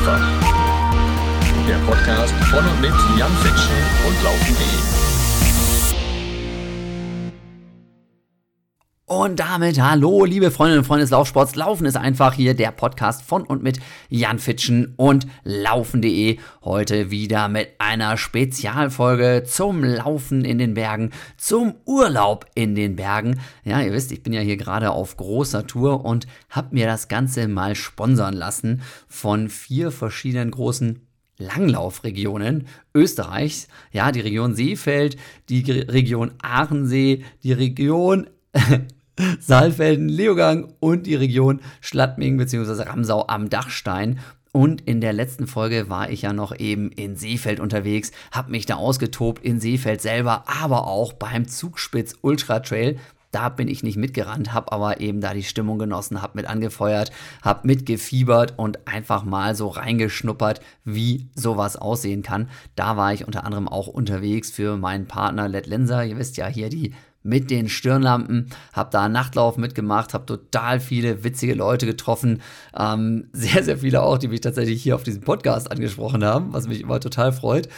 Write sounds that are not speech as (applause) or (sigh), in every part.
einfach. Der Podcast von und mit Jan Fitschen und Laufen.de. Und damit hallo, liebe Freundinnen und Freunde des Laufsports. Laufen ist einfach hier der Podcast von und mit Jan Fitschen und Laufen.de. Heute wieder mit einer Spezialfolge zum Laufen in den Bergen, zum Urlaub in den Bergen. Ja, ihr wisst, ich bin ja hier gerade auf großer Tour und habe mir das Ganze mal sponsern lassen von vier verschiedenen großen Langlaufregionen Österreichs. Ja, die Region Seefeld, die Region Aachensee, die Region (laughs) Saalfelden, Leogang und die Region Schladming bzw. Ramsau am Dachstein. Und in der letzten Folge war ich ja noch eben in Seefeld unterwegs, habe mich da ausgetobt in Seefeld selber, aber auch beim Zugspitz Ultra Trail. Da bin ich nicht mitgerannt, habe aber eben da die Stimmung genossen, habe mit angefeuert, habe mitgefiebert und einfach mal so reingeschnuppert, wie sowas aussehen kann. Da war ich unter anderem auch unterwegs für meinen Partner Led Lenser. Ihr wisst ja hier die mit den Stirnlampen, habe da einen Nachtlauf mitgemacht, habe total viele witzige Leute getroffen, ähm, sehr, sehr viele auch, die mich tatsächlich hier auf diesem Podcast angesprochen haben, was mich immer total freut.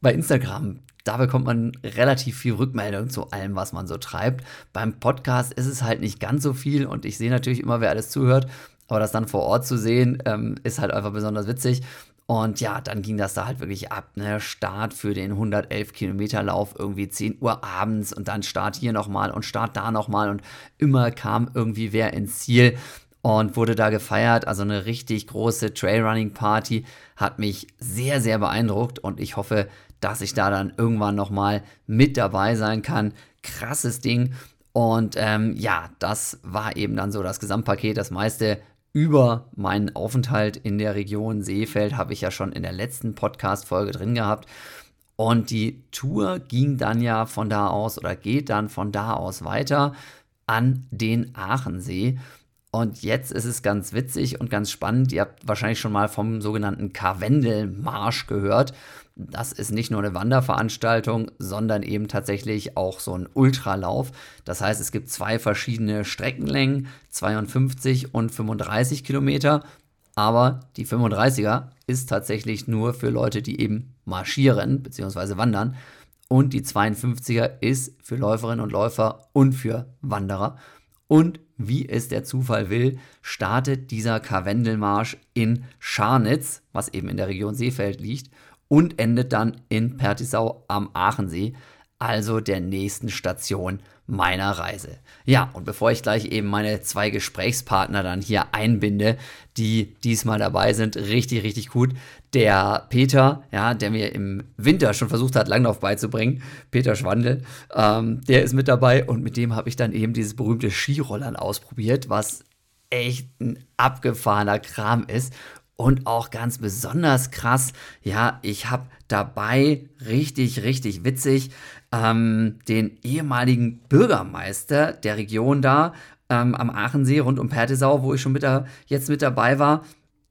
Bei Instagram, da bekommt man relativ viel Rückmeldung zu allem, was man so treibt. Beim Podcast ist es halt nicht ganz so viel und ich sehe natürlich immer, wer alles zuhört, aber das dann vor Ort zu sehen, ähm, ist halt einfach besonders witzig. Und ja, dann ging das da halt wirklich ab. Ne? Start für den 111 Kilometer Lauf irgendwie 10 Uhr abends und dann Start hier nochmal und Start da nochmal und immer kam irgendwie wer ins Ziel und wurde da gefeiert. Also eine richtig große Trailrunning Party hat mich sehr, sehr beeindruckt und ich hoffe, dass ich da dann irgendwann nochmal mit dabei sein kann. Krasses Ding. Und ähm, ja, das war eben dann so das Gesamtpaket. Das meiste über meinen Aufenthalt in der Region Seefeld habe ich ja schon in der letzten Podcast-Folge drin gehabt. Und die Tour ging dann ja von da aus oder geht dann von da aus weiter an den Aachensee. Und jetzt ist es ganz witzig und ganz spannend. Ihr habt wahrscheinlich schon mal vom sogenannten Karwendelmarsch gehört. Das ist nicht nur eine Wanderveranstaltung, sondern eben tatsächlich auch so ein Ultralauf. Das heißt, es gibt zwei verschiedene Streckenlängen, 52 und 35 Kilometer. Aber die 35er ist tatsächlich nur für Leute, die eben marschieren bzw. wandern. Und die 52er ist für Läuferinnen und Läufer und für Wanderer. Und wie es der Zufall will, startet dieser Karwendelmarsch in Scharnitz, was eben in der Region Seefeld liegt, und endet dann in Pertisau am Aachensee, also der nächsten Station meiner Reise. Ja, und bevor ich gleich eben meine zwei Gesprächspartner dann hier einbinde, die diesmal dabei sind, richtig, richtig gut. Der Peter, ja, der mir im Winter schon versucht hat, Langlauf beizubringen, Peter Schwandel, ähm, der ist mit dabei und mit dem habe ich dann eben dieses berühmte Skirollern ausprobiert, was echt ein abgefahrener Kram ist und auch ganz besonders krass, ja, ich habe dabei richtig, richtig witzig ähm, den ehemaligen Bürgermeister der Region da ähm, am Aachensee rund um Pertesau, wo ich schon mit da, jetzt mit dabei war.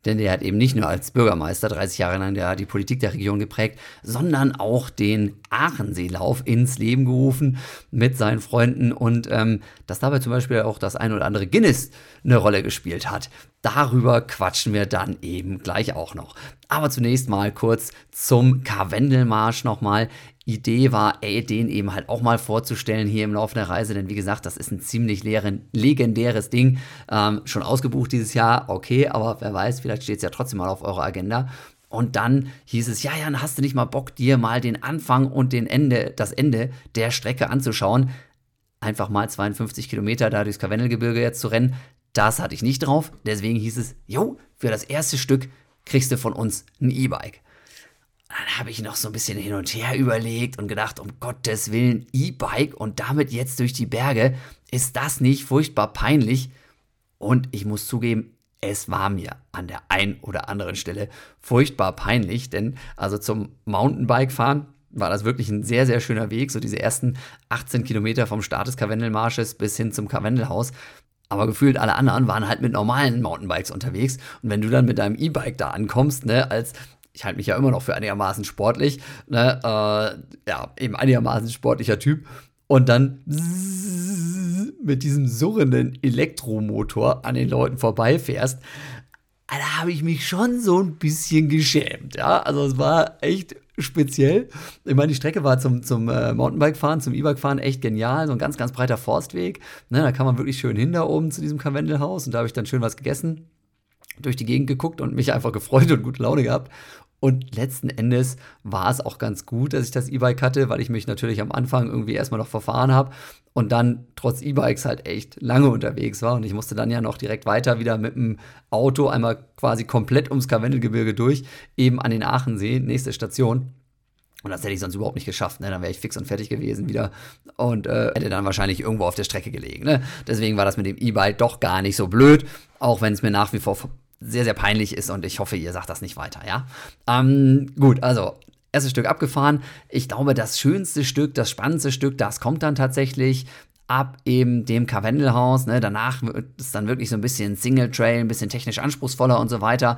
Denn der hat eben nicht nur als Bürgermeister 30 Jahre lang der, die Politik der Region geprägt, sondern auch den Aachenseelauf ins Leben gerufen mit seinen Freunden und ähm, dass dabei zum Beispiel auch das ein oder andere Guinness eine Rolle gespielt hat. Darüber quatschen wir dann eben gleich auch noch. Aber zunächst mal kurz zum Karwendelmarsch nochmal. Idee war, ey, den eben halt auch mal vorzustellen hier im Laufe der Reise, denn wie gesagt, das ist ein ziemlich leeren, legendäres Ding. Ähm, schon ausgebucht dieses Jahr, okay, aber wer weiß, vielleicht steht es ja trotzdem mal auf eurer Agenda. Und dann hieß es, ja, Jan, hast du nicht mal Bock, dir mal den Anfang und den Ende, das Ende der Strecke anzuschauen? Einfach mal 52 Kilometer da durchs Karwendelgebirge jetzt zu rennen, das hatte ich nicht drauf. Deswegen hieß es, jo, für das erste Stück kriegst du von uns ein E-Bike dann habe ich noch so ein bisschen hin und her überlegt und gedacht, um Gottes Willen, E-Bike und damit jetzt durch die Berge, ist das nicht furchtbar peinlich? Und ich muss zugeben, es war mir an der einen oder anderen Stelle furchtbar peinlich, denn also zum Mountainbike fahren war das wirklich ein sehr, sehr schöner Weg, so diese ersten 18 Kilometer vom Start des Karwendelmarsches bis hin zum Karwendelhaus. Aber gefühlt alle anderen waren halt mit normalen Mountainbikes unterwegs. Und wenn du dann mit deinem E-Bike da ankommst, ne, als ich halte mich ja immer noch für einigermaßen sportlich, ne, äh, ja, eben einigermaßen sportlicher Typ. Und dann (laughs) mit diesem surrenden Elektromotor an den Leuten vorbeifährst. da habe ich mich schon so ein bisschen geschämt. Ja, also es war echt speziell. Ich meine, die Strecke war zum, zum äh, Mountainbike-Fahren, zum E-Bike-Fahren echt genial. So ein ganz, ganz breiter Forstweg. Ne, da kann man wirklich schön hin da oben zu diesem Karwendelhaus und da habe ich dann schön was gegessen, durch die Gegend geguckt und mich einfach gefreut und gute Laune gehabt. Und letzten Endes war es auch ganz gut, dass ich das E-Bike hatte, weil ich mich natürlich am Anfang irgendwie erstmal noch verfahren habe und dann trotz E-Bikes halt echt lange unterwegs war. Und ich musste dann ja noch direkt weiter wieder mit dem Auto einmal quasi komplett ums Karwendelgebirge durch, eben an den Aachensee, nächste Station. Und das hätte ich sonst überhaupt nicht geschafft. Ne? Dann wäre ich fix und fertig gewesen wieder und äh, hätte dann wahrscheinlich irgendwo auf der Strecke gelegen. Ne? Deswegen war das mit dem E-Bike doch gar nicht so blöd, auch wenn es mir nach wie vor sehr, sehr peinlich ist und ich hoffe, ihr sagt das nicht weiter, ja? Ähm, gut, also erstes Stück abgefahren. Ich glaube, das schönste Stück, das spannendste Stück, das kommt dann tatsächlich ab eben dem Karwendelhaus. Ne? Danach wird es dann wirklich so ein bisschen Single Trail, ein bisschen technisch anspruchsvoller und so weiter.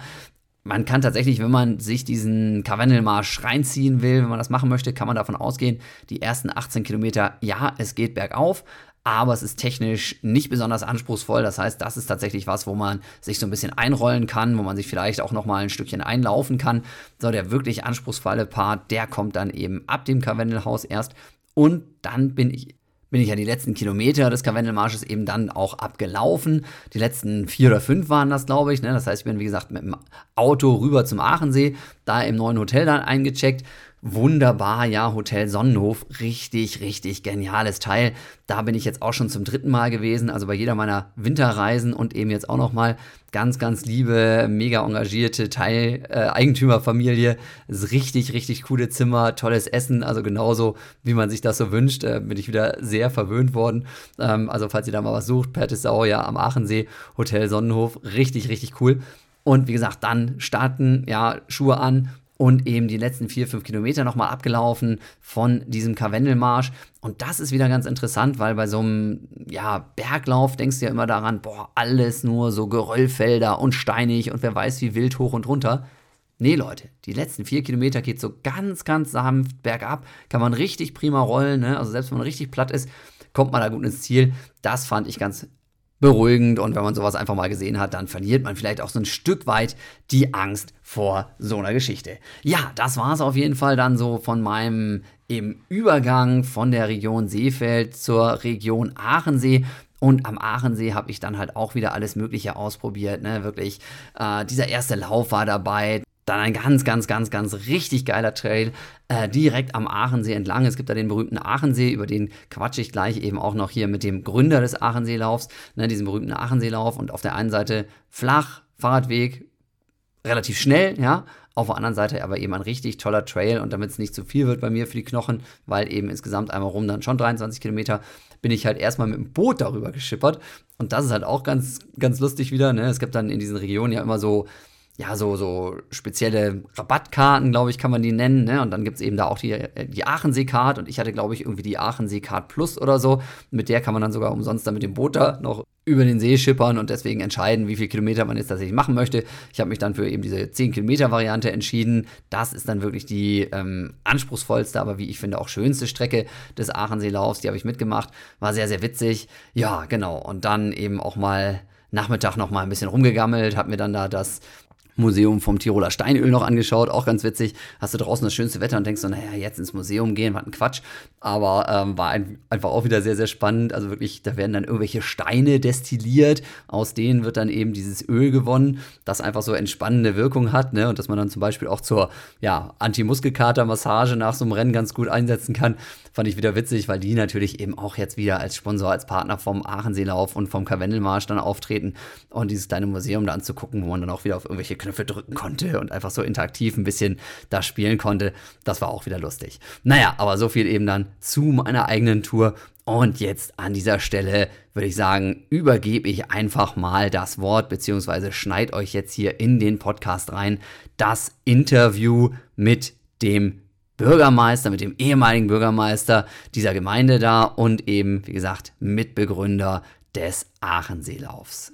Man kann tatsächlich, wenn man sich diesen Karwendelmarsch reinziehen will, wenn man das machen möchte, kann man davon ausgehen, die ersten 18 Kilometer, ja, es geht bergauf, aber es ist technisch nicht besonders anspruchsvoll. Das heißt, das ist tatsächlich was, wo man sich so ein bisschen einrollen kann, wo man sich vielleicht auch noch mal ein Stückchen einlaufen kann. So, der wirklich anspruchsvolle Part, der kommt dann eben ab dem Karwendelhaus erst. Und dann bin ich bin ich ja die letzten Kilometer des Karwendelmarsches eben dann auch abgelaufen. Die letzten vier oder fünf waren das, glaube ich. Ne? Das heißt, ich bin, wie gesagt, mit dem Auto rüber zum Aachensee, da im neuen Hotel dann eingecheckt wunderbar, ja, Hotel Sonnenhof, richtig, richtig geniales Teil. Da bin ich jetzt auch schon zum dritten Mal gewesen, also bei jeder meiner Winterreisen und eben jetzt auch noch mal ganz, ganz liebe, mega engagierte Teil äh, Eigentümerfamilie. ist richtig, richtig coole Zimmer, tolles Essen, also genauso wie man sich das so wünscht, äh, bin ich wieder sehr verwöhnt worden. Ähm, also falls ihr da mal was sucht, Pertesau, ja, am Aachensee, Hotel Sonnenhof, richtig, richtig cool. Und wie gesagt, dann starten, ja, Schuhe an, und eben die letzten vier, fünf Kilometer nochmal abgelaufen von diesem Karwendelmarsch. Und das ist wieder ganz interessant, weil bei so einem ja, Berglauf denkst du ja immer daran, boah, alles nur so Geröllfelder und steinig und wer weiß wie wild hoch und runter. Nee, Leute, die letzten vier Kilometer geht so ganz, ganz sanft bergab, kann man richtig prima rollen, ne? also selbst wenn man richtig platt ist, kommt man da gut ins Ziel. Das fand ich ganz beruhigend und wenn man sowas einfach mal gesehen hat, dann verliert man vielleicht auch so ein Stück weit die Angst vor so einer Geschichte. Ja, das war es auf jeden Fall dann so von meinem im Übergang von der Region Seefeld zur Region Aachensee. Und am Aachensee habe ich dann halt auch wieder alles Mögliche ausprobiert. Ne? Wirklich, äh, dieser erste Lauf war dabei. Dann ein ganz, ganz, ganz, ganz richtig geiler Trail äh, direkt am Aachensee entlang. Es gibt da den berühmten Aachensee, über den quatsche ich gleich eben auch noch hier mit dem Gründer des Aachenseelaufs, ne, diesem berühmten Aachenseelauf. Und auf der einen Seite flach, Fahrradweg, relativ schnell, ja. Auf der anderen Seite aber eben ein richtig toller Trail und damit es nicht zu viel wird bei mir für die Knochen, weil eben insgesamt einmal rum dann schon 23 Kilometer, bin ich halt erstmal mit dem Boot darüber geschippert. Und das ist halt auch ganz, ganz lustig wieder. Ne? Es gibt dann in diesen Regionen ja immer so ja, so, so spezielle Rabattkarten, glaube ich, kann man die nennen. Ne? Und dann gibt es eben da auch die, die Aachensee-Card und ich hatte, glaube ich, irgendwie die Aachensee-Card Plus oder so. Mit der kann man dann sogar umsonst dann mit dem Boot da noch über den See schippern und deswegen entscheiden, wie viele Kilometer man jetzt tatsächlich machen möchte. Ich habe mich dann für eben diese 10 Kilometer Variante entschieden. Das ist dann wirklich die ähm, anspruchsvollste, aber wie ich finde auch schönste Strecke des Aachenseelaufs. Die habe ich mitgemacht. War sehr, sehr witzig. Ja, genau. Und dann eben auch mal Nachmittag noch mal ein bisschen rumgegammelt, habe mir dann da das Museum vom Tiroler Steinöl noch angeschaut, auch ganz witzig. Hast du draußen das schönste Wetter und denkst so, naja, jetzt ins Museum gehen, was ein Quatsch. Aber ähm, war ein, einfach auch wieder sehr, sehr spannend. Also wirklich, da werden dann irgendwelche Steine destilliert, aus denen wird dann eben dieses Öl gewonnen, das einfach so entspannende Wirkung hat, ne? Und dass man dann zum Beispiel auch zur ja, Anti-Muskelkater-Massage nach so einem Rennen ganz gut einsetzen kann. Fand ich wieder witzig, weil die natürlich eben auch jetzt wieder als Sponsor, als Partner vom Aachenseelauf und vom Karwendelmarsch dann auftreten und dieses kleine Museum da anzugucken, wo man dann auch wieder auf irgendwelche Knöpfe drücken konnte und einfach so interaktiv ein bisschen da spielen konnte. Das war auch wieder lustig. Naja, aber so viel eben dann zu meiner eigenen Tour. Und jetzt an dieser Stelle würde ich sagen, übergebe ich einfach mal das Wort, beziehungsweise schneid euch jetzt hier in den Podcast rein, das Interview mit dem Bürgermeister, mit dem ehemaligen Bürgermeister dieser Gemeinde da und eben, wie gesagt, Mitbegründer des Aachenseelaufs.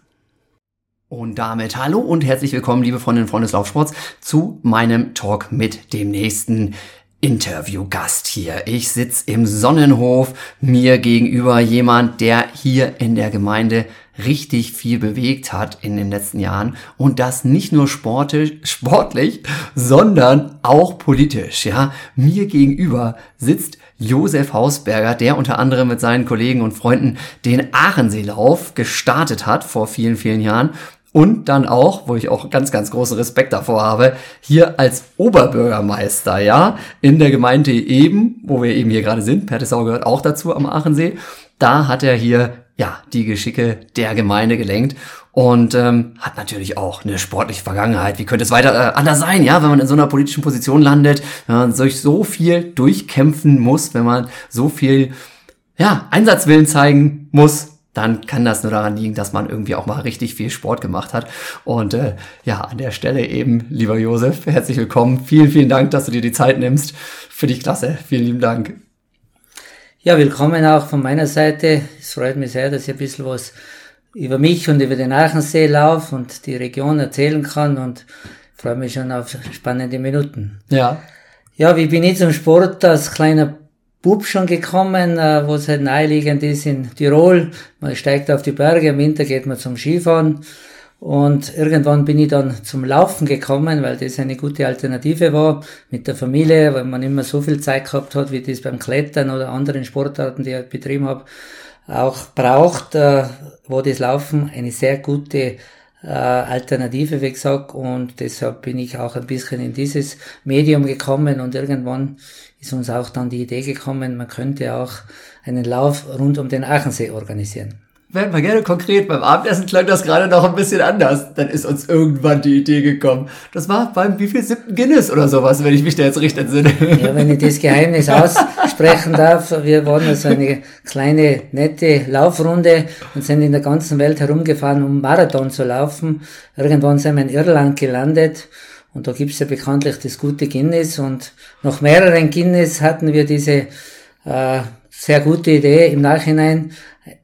Und damit hallo und herzlich willkommen, liebe Freundinnen und Freunde des Laufsports, zu meinem Talk mit dem nächsten Interviewgast hier. Ich sitze im Sonnenhof, mir gegenüber jemand, der hier in der Gemeinde richtig viel bewegt hat in den letzten Jahren und das nicht nur sportisch, sportlich, sondern auch politisch. Ja, mir gegenüber sitzt Josef Hausberger, der unter anderem mit seinen Kollegen und Freunden den Aarenseelauf gestartet hat vor vielen, vielen Jahren und dann auch, wo ich auch ganz, ganz großen Respekt davor habe, hier als Oberbürgermeister, ja, in der Gemeinde eben, wo wir eben hier gerade sind, Pertesau gehört auch dazu am Aachensee, da hat er hier ja, die Geschicke der Gemeinde gelenkt und ähm, hat natürlich auch eine sportliche Vergangenheit. Wie könnte es weiter äh, anders sein, ja, wenn man in so einer politischen Position landet, wenn man sich so viel durchkämpfen muss, wenn man so viel ja, Einsatzwillen zeigen muss, dann kann das nur daran liegen, dass man irgendwie auch mal richtig viel Sport gemacht hat. Und äh, ja, an der Stelle eben, lieber Josef, herzlich willkommen. Vielen, vielen Dank, dass du dir die Zeit nimmst. Für dich klasse. Vielen lieben Dank. Ja, willkommen auch von meiner Seite. Es freut mich sehr, dass ich ein bisschen was über mich und über den Aachensee lauf und die Region erzählen kann und freue mich schon auf spannende Minuten. Ja. Ja, wie bin ich zum Sport als kleiner Bub schon gekommen, äh, wo es halt naheliegend ist in Tirol. Man steigt auf die Berge, im Winter geht man zum Skifahren. Und irgendwann bin ich dann zum Laufen gekommen, weil das eine gute Alternative war mit der Familie, weil man immer so viel Zeit gehabt hat, wie das beim Klettern oder anderen Sportarten, die ich betrieben habe, auch braucht, äh, wo das Laufen eine sehr gute äh, Alternative, wie gesagt, und deshalb bin ich auch ein bisschen in dieses Medium gekommen und irgendwann ist uns auch dann die Idee gekommen, man könnte auch einen Lauf rund um den Aachensee organisieren werden wir gerne konkret. Beim Abendessen klang das gerade noch ein bisschen anders. Dann ist uns irgendwann die Idee gekommen. Das war beim wie viel siebten Guinness oder sowas, wenn ich mich da jetzt richtig entsinne. Ja, wenn ich das Geheimnis (laughs) aussprechen darf. Wir waren also eine kleine, nette Laufrunde und sind in der ganzen Welt herumgefahren, um Marathon zu laufen. Irgendwann sind wir in Irland gelandet. Und da gibt's ja bekanntlich das gute Guinness. Und nach mehreren Guinness hatten wir diese äh, sehr gute Idee im Nachhinein,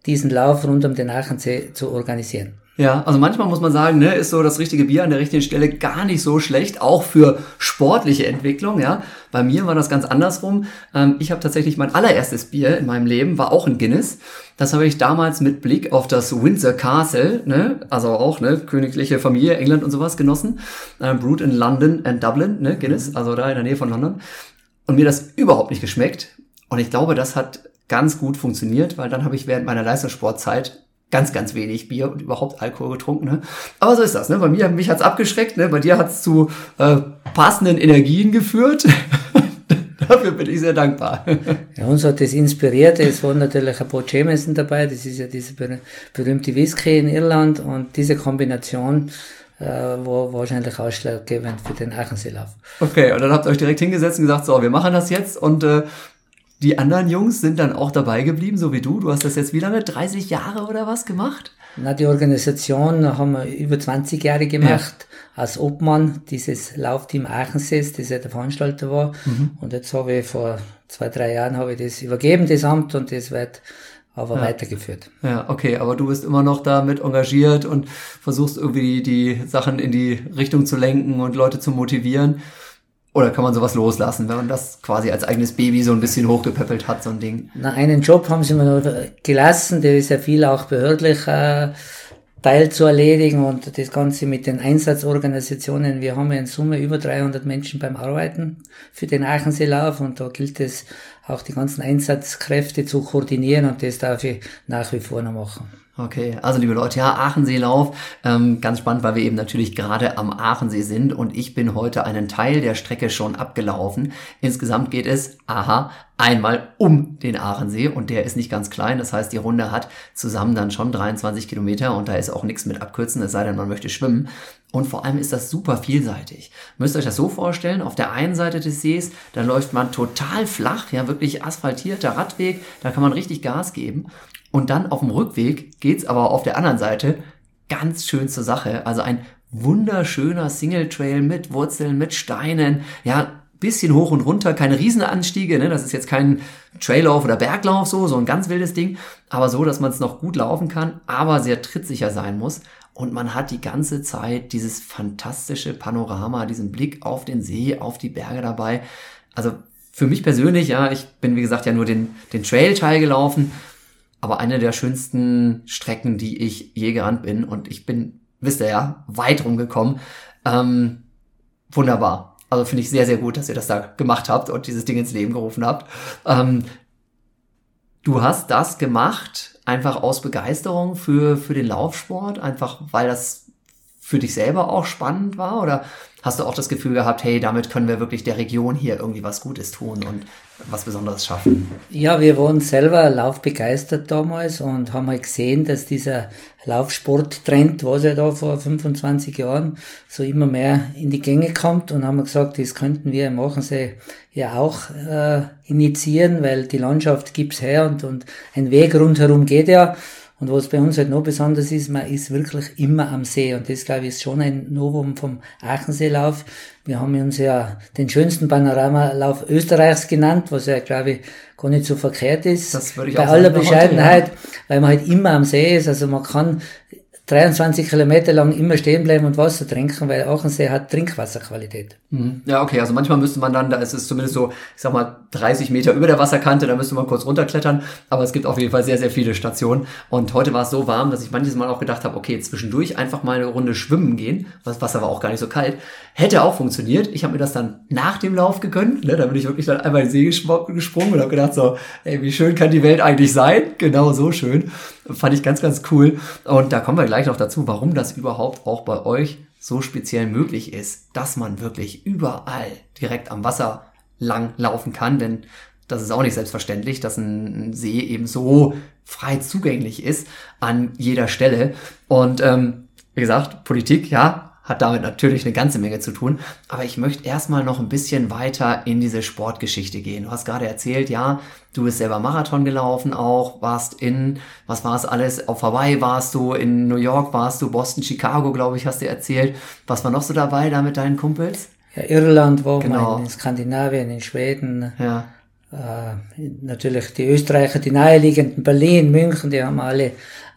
diesen Lauf rund um den Aachensee zu organisieren. Ja, also manchmal muss man sagen, ne, ist so das richtige Bier an der richtigen Stelle gar nicht so schlecht, auch für sportliche Entwicklung, ja. Bei mir war das ganz andersrum. Ähm, ich habe tatsächlich mein allererstes Bier in meinem Leben, war auch ein Guinness. Das habe ich damals mit Blick auf das Windsor Castle, ne, also auch, ne, königliche Familie, England und sowas genossen. Ähm, brewed in London and Dublin, ne, Guinness, also da in der Nähe von London. Und mir das überhaupt nicht geschmeckt. Und ich glaube, das hat ganz gut funktioniert, weil dann habe ich während meiner Leistungssportzeit ganz, ganz wenig Bier und überhaupt Alkohol getrunken. Ne? Aber so ist das. Ne? Bei mir, mich hat's abgeschreckt. Ne? Bei dir hat's zu äh, passenden Energien geführt. (laughs) Dafür bin ich sehr dankbar. (laughs) Ja, uns hat das inspiriert. Es war natürlich ein paar Jameson dabei. Das ist ja dieser berühmte Whisky in Irland. Und diese Kombination äh, war wahrscheinlich ausschlaggebend für den Aachenseelauf. Okay, und dann habt ihr euch direkt hingesetzt und gesagt, so, wir machen das jetzt. Und äh, die anderen Jungs sind dann auch dabei geblieben, so wie du. Du hast das jetzt wie lange? 30 Jahre oder was gemacht? Na, die Organisation haben wir über 20 Jahre gemacht. Ja. Als Obmann dieses Laufteam Aachensees, das ja der Veranstalter war. Mhm. Und jetzt habe ich vor zwei, drei Jahren habe ich das übergeben, das Amt, und das wird aber ja. weitergeführt. Ja, okay, aber du bist immer noch damit engagiert und versuchst irgendwie die, die Sachen in die Richtung zu lenken und Leute zu motivieren. Oder kann man sowas loslassen, wenn man das quasi als eigenes Baby so ein bisschen hochgepäppelt hat, so ein Ding? Na, einen Job haben sie mir noch gelassen, der ist ja viel auch behördlich äh, Teil zu erledigen und das Ganze mit den Einsatzorganisationen. Wir haben ja in Summe über 300 Menschen beim Arbeiten für den Aachenseelauf und da gilt es auch die ganzen Einsatzkräfte zu koordinieren und das darf ich nach wie vor noch machen. Okay, also liebe Leute, ja, Aacheneelauf, ähm, ganz spannend, weil wir eben natürlich gerade am Aachensee sind und ich bin heute einen Teil der Strecke schon abgelaufen. Insgesamt geht es, aha, einmal um den Aachensee und der ist nicht ganz klein. Das heißt, die Runde hat zusammen dann schon 23 Kilometer und da ist auch nichts mit abkürzen, es sei denn, man möchte schwimmen. Und vor allem ist das super vielseitig. Müsst ihr euch das so vorstellen, auf der einen Seite des Sees, da läuft man total flach, ja, wirklich asphaltierter Radweg, da kann man richtig Gas geben. Und dann auf dem Rückweg geht's aber auf der anderen Seite ganz schön zur Sache. Also ein wunderschöner Single Trail mit Wurzeln, mit Steinen, ja, bisschen hoch und runter, keine Riesenanstiege, ne? das ist jetzt kein Traillauf oder Berglauf so, so ein ganz wildes Ding, aber so, dass man es noch gut laufen kann, aber sehr trittsicher sein muss und man hat die ganze Zeit dieses fantastische Panorama, diesen Blick auf den See, auf die Berge dabei. Also für mich persönlich, ja, ich bin wie gesagt ja nur den, den Trail-Teil gelaufen, aber eine der schönsten Strecken, die ich je gerannt bin. Und ich bin, wisst ihr ja, weit rumgekommen. Ähm, wunderbar. Also finde ich sehr, sehr gut, dass ihr das da gemacht habt und dieses Ding ins Leben gerufen habt. Ähm, du hast das gemacht, einfach aus Begeisterung für, für den Laufsport, einfach weil das für dich selber auch spannend war? Oder hast du auch das Gefühl gehabt, hey, damit können wir wirklich der Region hier irgendwie was Gutes tun und was Besonderes schaffen? Ja, wir waren selber laufbegeistert damals und haben halt gesehen, dass dieser Laufsporttrend, was ja da vor 25 Jahren so immer mehr in die Gänge kommt und haben gesagt, das könnten wir im Machensee ja auch äh, initiieren, weil die Landschaft gibt's her und, und ein Weg rundherum geht ja. Und was bei uns halt noch besonders ist, man ist wirklich immer am See. Und das, glaube ich, ist schon ein Novum vom Aachenseelauf. Wir haben uns ja den schönsten Panoramalauf Österreichs genannt, was ja, glaube ich, gar nicht so verkehrt ist. Das würde ich bei auch aller Bescheidenheit, weil man halt immer am See ist. Also man kann 23 Kilometer lang immer stehen bleiben und Wasser trinken, weil Aachensee hat Trinkwasserqualität. Mhm. Ja, okay, also manchmal müsste man dann, da ist es zumindest so, ich sag mal, 30 Meter über der Wasserkante, da müsste man kurz runterklettern, aber es gibt auf jeden Fall sehr, sehr viele Stationen. Und heute war es so warm, dass ich manches Mal auch gedacht habe, okay, zwischendurch einfach mal eine Runde schwimmen gehen, das Wasser war auch gar nicht so kalt, hätte auch funktioniert. Ich habe mir das dann nach dem Lauf gegönnt, ne? da bin ich wirklich dann einmal in den See gesprungen und habe gedacht so, ey, wie schön kann die Welt eigentlich sein? Genau so schön. Fand ich ganz, ganz cool. Und da kommen wir gleich noch dazu, warum das überhaupt auch bei euch so speziell möglich ist, dass man wirklich überall direkt am Wasser lang laufen kann, denn das ist auch nicht selbstverständlich, dass ein See eben so frei zugänglich ist an jeder Stelle. Und ähm, wie gesagt, Politik, ja, hat damit natürlich eine ganze Menge zu tun. Aber ich möchte erstmal noch ein bisschen weiter in diese Sportgeschichte gehen. Du hast gerade erzählt, ja, du bist selber Marathon gelaufen auch, warst in, was war es alles, auf Hawaii warst du, in New York warst du, Boston, Chicago, glaube ich, hast du erzählt. Was war noch so dabei da mit deinen Kumpels? Ja, Irland war Genau. man, in Skandinavien, in Schweden, Ja. äh, natürlich die Österreicher, die naheliegenden, Berlin, München, die haben alle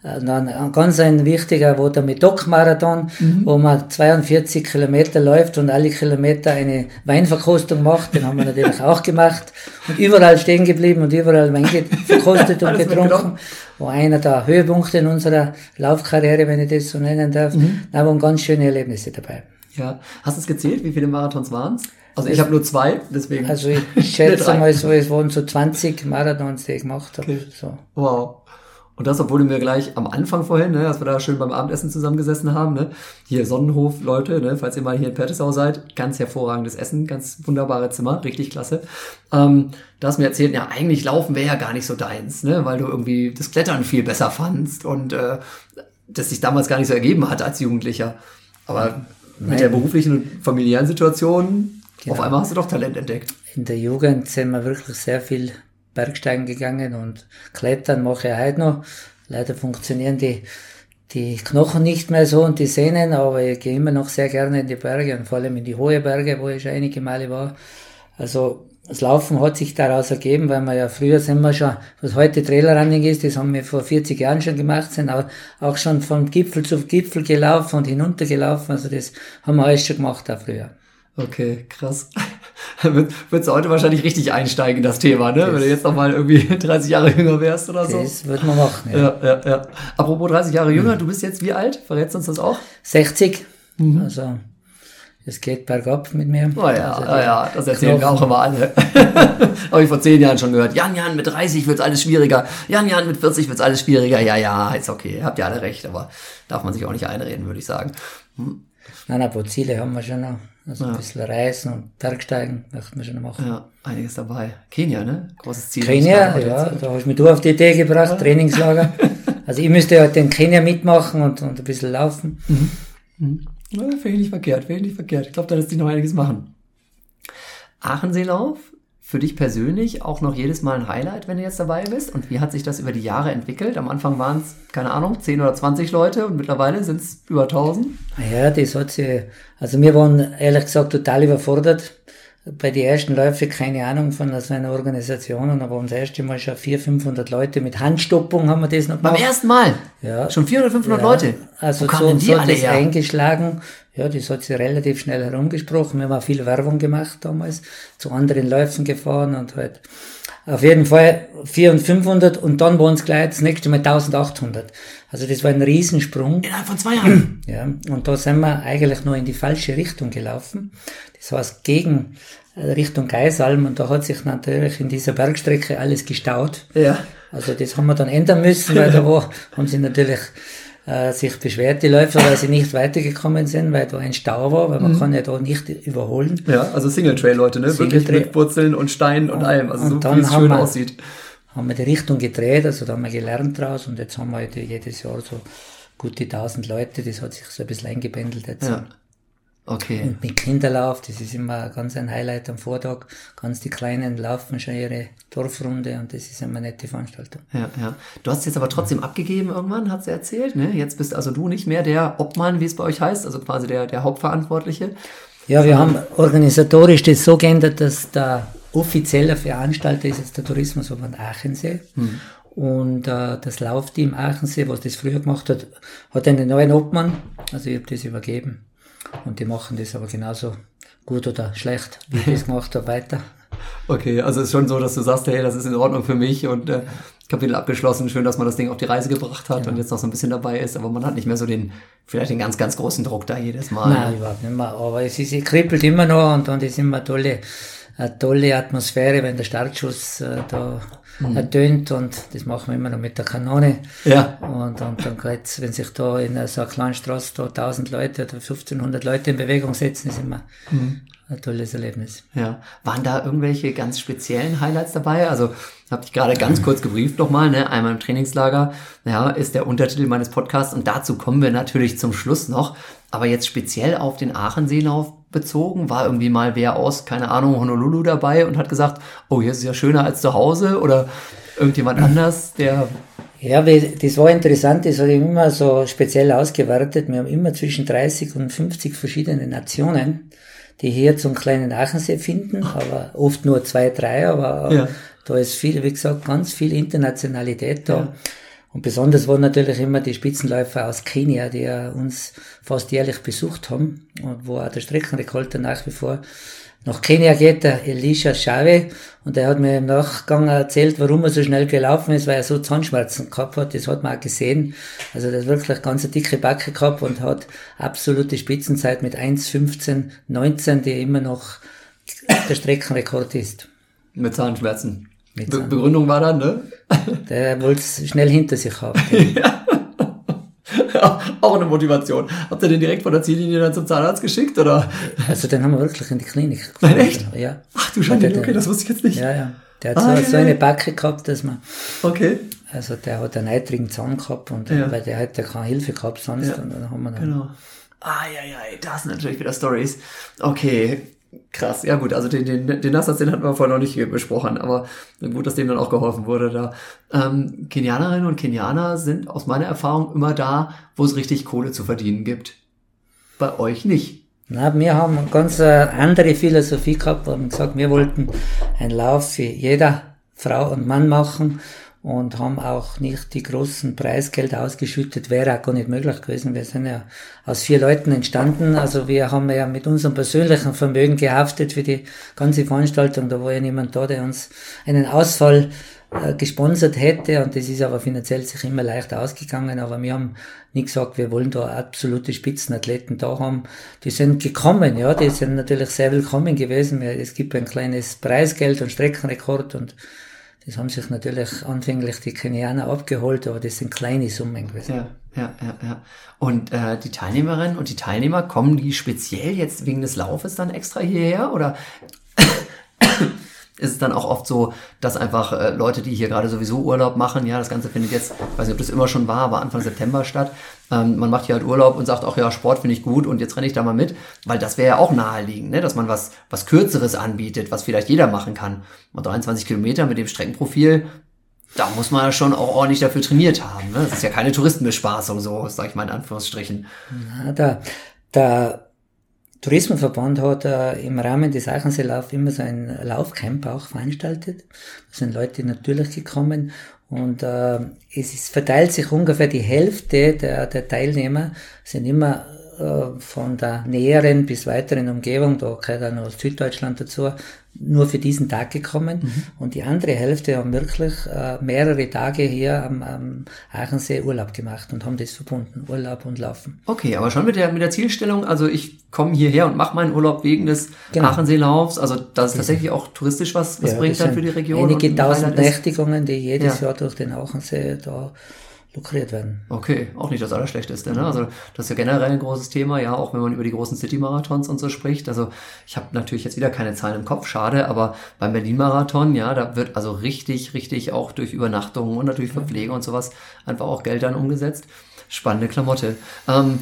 dann ein ganz ein wichtiger war der Medoc-Marathon, wo man 42 Kilometer läuft und alle Kilometer eine Weinverkostung macht. Den haben wir natürlich auch gemacht und überall stehen geblieben und überall Wein verkostet und getrunken. War einer der Höhepunkte in unserer Laufkarriere, wenn ich das so nennen darf. Da waren ganz schöne Erlebnisse dabei. Ja. Hast du es gezählt? Wie viele Marathons waren es? Also ich habe nur zwei, deswegen. Also ich schätze (laughs) mal so, es waren so 20 Marathons, die ich gemacht habe. So. Wow. Und das, obwohl mir gleich am Anfang vorhin, ne, als wir da schön beim Abendessen zusammengesessen haben, ne, hier Sonnenhof, Leute, ne, falls ihr mal hier in Pertesau seid, ganz hervorragendes Essen, ganz wunderbare Zimmer, richtig klasse. Ähm, da hast mir erzählt, ja, eigentlich laufen wäre ja gar nicht so deins, ne, weil du irgendwie das Klettern viel besser fandst und äh, das sich damals gar nicht so ergeben hat als Jugendlicher. Aber mit der beruflichen und familiären Situation, auf einmal hast du doch Talent entdeckt. In der Jugend sind wir wirklich sehr viel Bergsteigen gegangen und Klettern mache ich heute noch. Leider funktionieren die, die Knochen nicht mehr so und die Sehnen, aber ich gehe immer noch sehr gerne in die Berge und vor allem in die hohe Berge, wo ich schon einige Male war. Also das Laufen hat sich daraus ergeben, weil wir ja früher sind wir schon, was heute Trailrunning ist, das haben wir vor 40 Jahren schon gemacht, sind auch, auch schon von Gipfel zu Gipfel gelaufen und hinuntergelaufen, also das haben wir alles schon gemacht auch früher. Okay, krass. (laughs) Wird- Würdest du heute wahrscheinlich richtig einsteigen in das Thema, ne? Wenn du jetzt noch mal irgendwie (laughs) 30 Jahre jünger wärst oder so. Das wird man machen, ja. Ja, ja, ja. Apropos 30 Jahre jünger, du bist jetzt wie alt? Verrätst du uns das auch? 60. Also, es geht bergab mit mir. Oh ja, also, oh ja, das erzählen wir Knochen. auch immer alle. (laughs) Habe ich vor 10 Jahren schon gehört. Jan, Jan, mit 30 wird's alles schwieriger. Jan, Jan, mit 40 wird's alles schwieriger. Ja, ja, ist okay. Habt ihr alle recht, aber darf man sich auch nicht einreden, würde ich sagen. Nein, ein paar Ziele haben wir schon noch. Also ein bisschen Reisen und Bergsteigen möchten wir schon machen. Ja, einiges dabei. Kenia, ne? Großes Ziel. Kenia, ja, da hast du mich du auf die Idee gebracht, Trainingslager. (laughs) Also ich müsste halt den Kenia mitmachen und, und ein bisschen laufen. Ja, finde ich nicht verkehrt, ich nicht verkehrt. Ich glaube, da lässt sich noch einiges machen. Aachenseelauf, für dich persönlich auch noch jedes Mal ein Highlight, wenn du jetzt dabei bist? Und wie hat sich das über die Jahre entwickelt? Am Anfang waren es, keine Ahnung, 10 oder 20 Leute und mittlerweile sind es über 1000. Ja, das hat sie, also wir waren ehrlich gesagt total überfordert. Bei den ersten Läufen keine Ahnung von so einer Organisation und waren das erste Mal schon 400, 500 Leute mit Handstoppung haben wir das noch Beim gemacht. ersten Mal? Ja. Schon 400, 500 Ja, Leute? Also so, so hat her? eingeschlagen. Ja, das hat sich relativ schnell herumgesprochen. Wir haben auch viel Werbung gemacht damals, zu anderen Läufen gefahren und halt auf jeden Fall 400 und 500 und dann waren es gleich das nächste Mal 1800. Also das war ein Riesensprung. Innerhalb von zwei Jahren. (clears throat) Ja, und da sind wir eigentlich nur in die falsche Richtung gelaufen. Das heißt gegen äh, Richtung Geisalm und da hat sich natürlich in dieser Bergstrecke alles gestaut. Ja. Also das haben wir dann ändern müssen, weil da (laughs) war, haben sie natürlich äh, sich beschwert, die Läufer, weil sie nicht weitergekommen sind, weil da ein Stau war, weil man Mhm. kann ja da nicht überholen. Ja, also Single-Trail-Leute, ne? Wirklich Single-Trail. mit Wurzeln und Steinen und allem. Also und so, wie es schön wir- aussieht. Haben wir die Richtung gedreht, also da haben wir gelernt draus und jetzt haben wir jedes Jahr so gute 1000 Leute, das hat sich so ein bisschen eingependelt jetzt. Ja. Okay. Und mit Kinderlauf, das ist immer ganz ein Highlight am Vortag. Ganz die Kleinen laufen schon ihre Dorfrunde und das ist immer eine nette Veranstaltung. Ja, ja. Du hast es jetzt aber trotzdem abgegeben irgendwann, hat sie erzählt, ne? Jetzt bist also du nicht mehr der Obmann, wie es bei euch heißt, also quasi der, der Hauptverantwortliche. Ja, wir haben organisatorisch das so geändert, dass der offizielle Veranstalter ist jetzt der Tourismusverband Aachensee. Und äh, das Laufteam Aachensee, was das früher gemacht hat, hat einen neuen Obmann. Also ich habe das übergeben. Und die machen das aber genauso gut oder schlecht, wie ich das (laughs) gemacht habe, weiter. Okay, also ist schon so, dass du sagst, hey, das ist in Ordnung für mich und äh, Kapitel abgeschlossen, schön, dass man das Ding auf die Reise gebracht hat und jetzt noch so ein bisschen dabei ist, aber man hat nicht mehr so den, vielleicht den ganz, ganz großen Druck da jedes Mal. Nein, überhaupt nicht mehr. Aber es ist, es kribbelt immer noch und dann ist immer eine tolle, eine tolle Atmosphäre, wenn der Startschuss äh, da ertönt und das machen wir immer noch mit der Kanone. Ja. Und, und dann geht's, wenn sich da in so einer kleinen Straße da 1000 Leute oder 1500 Leute in Bewegung setzen, ist immer ein tolles Erlebnis. Ja. Waren da irgendwelche ganz speziellen Highlights dabei? Also, habe ich gerade ganz kurz gebrieft nochmal, ne? Einmal im Trainingslager, ja, ist der Untertitel meines Podcasts und dazu kommen wir natürlich zum Schluss noch. Aber jetzt speziell auf den Aachenseelauf bezogen, war irgendwie mal wer aus, keine Ahnung, Honolulu dabei und hat gesagt, oh, hier ist es ja schöner als zu Hause oder irgendjemand anders, der Ja, das war interessant, das habe ich immer so speziell ausgewertet. Wir haben immer zwischen 30 und 50 verschiedene Nationen, die hier zum kleinen Aachensee finden, aber oft nur zwei, drei, aber Ja. da ist viel, wie gesagt, ganz viel Internationalität da. Und besonders waren natürlich immer die Spitzenläufer aus Kenia, die ja uns fast jährlich besucht haben und wo auch der Streckenrekord nach wie vor nach Kenia geht, der Elisha Shave, und der hat mir im Nachgang erzählt, warum er so schnell gelaufen ist, weil er so Zahnschmerzen gehabt hat. Das hat man auch gesehen. Also der hat wirklich ganz eine dicke Backe gehabt und hat absolute Spitzenzeit mit 1,15, 19, die immer noch der Streckenrekord ist. mit Zahnschmerzen. Be Begründung war dann, ne? (laughs) Der wollte es schnell hinter sich haben. (laughs) (laughs) Auch eine Motivation. Habt ihr den direkt von der Ziellinie dann zum Zahnarzt geschickt oder? Also den haben wir wirklich in die Klinik. Nein, echt? Ja. Ach du Schande, okay, das wusste ich jetzt nicht. Ja, ja. Der hat Ah, so, ja, so eine Backe gehabt, dass man, Okay. also der hat einen eitrigen Zahn gehabt und Ja. weil der hat ja keine Hilfe gehabt sonst Ja, und dann haben wir dann, Genau. Ah, ja, ja, das sind natürlich wieder Stories. Okay, krass. Ja gut, also den, den, den Nassatz, den hatten wir vorher noch nicht besprochen, aber gut, dass dem dann auch geholfen wurde da. Ähm, Kenianerinnen und Kenianer sind aus meiner Erfahrung immer da, wo es richtig Kohle zu verdienen gibt. Bei euch nicht. Na, wir haben eine ganz äh, andere Philosophie gehabt. Haben gesagt, wir wollten einen Lauf für jeder Frau und Mann machen und haben auch nicht die großen Preisgelder ausgeschüttet. Wäre auch gar nicht möglich gewesen. Wir sind ja aus vier Leuten entstanden. Also wir haben ja mit unserem persönlichen Vermögen gehaftet für die ganze Veranstaltung. Da war ja niemand da, der uns einen Ausfall äh, gesponsert hätte und das ist aber finanziell sich immer leicht ausgegangen, aber wir haben nie gesagt, wir wollen da absolute Spitzenathleten da haben. Die sind gekommen, ja, die sind natürlich sehr willkommen gewesen. Es gibt ein kleines Preisgeld und Streckenrekord und das haben sich natürlich anfänglich die Kenianer abgeholt, aber das sind kleine Summen gewesen. Ja, ja, ja, ja. Und äh, die Teilnehmerinnen und die Teilnehmer, kommen die speziell jetzt wegen des Laufes dann extra hierher? Oder (coughs) ist es dann auch oft so, dass einfach äh, Leute, die hier gerade sowieso Urlaub machen, ja, das Ganze findet jetzt, ich weiß nicht, ob das immer schon war, aber Anfang September statt. Ähm, man macht hier halt Urlaub und sagt auch, ja, Sport finde ich gut und jetzt renne ich da mal mit, weil das wäre ja auch naheliegend, ne? dass man was, was Kürzeres anbietet, was vielleicht jeder machen kann. Und 23 Kilometer mit dem Streckenprofil, da muss man ja schon auch ordentlich dafür trainiert haben. Ne? Das ist ja keine Touristenbespaßung, so sage ich mal in Anführungsstrichen. Ja, der, der Tourismusverband hat äh, im Rahmen des Aachenseelauf immer so ein Laufcamp auch veranstaltet. Da sind Leute natürlich gekommen und äh, es ist, verteilt sich ungefähr die Hälfte der, der Teilnehmer sind immer äh, von der näheren bis weiteren Umgebung, da gehört auch noch Süddeutschland dazu, nur für diesen Tag gekommen mhm. und die andere Hälfte haben wirklich äh, mehrere Tage hier am, am Aachensee Urlaub gemacht und haben das verbunden, Urlaub und Laufen. Okay, aber schon mit der, mit der Zielstellung, also ich komme hierher und mache meinen Urlaub wegen des genau. Aachenseelaufs, also das ist tatsächlich auch touristisch was, was ja, bringt dann für die Region. Einige tausend Nächtigungen, die jedes ja. Jahr durch den Aachensee da lukriert werden. Okay, auch nicht das Allerschlechteste. Ne? Also das ist ja generell ein großes Thema, ja, auch wenn man über die großen City-Marathons und so spricht. Also ich habe natürlich jetzt wieder keine Zahlen im Kopf, schade, aber beim Berlin-Marathon, ja, da wird also richtig, richtig auch durch Übernachtungen und natürlich Verpflege und sowas einfach auch Geld dann umgesetzt. Spannende Klamotte. Ähm,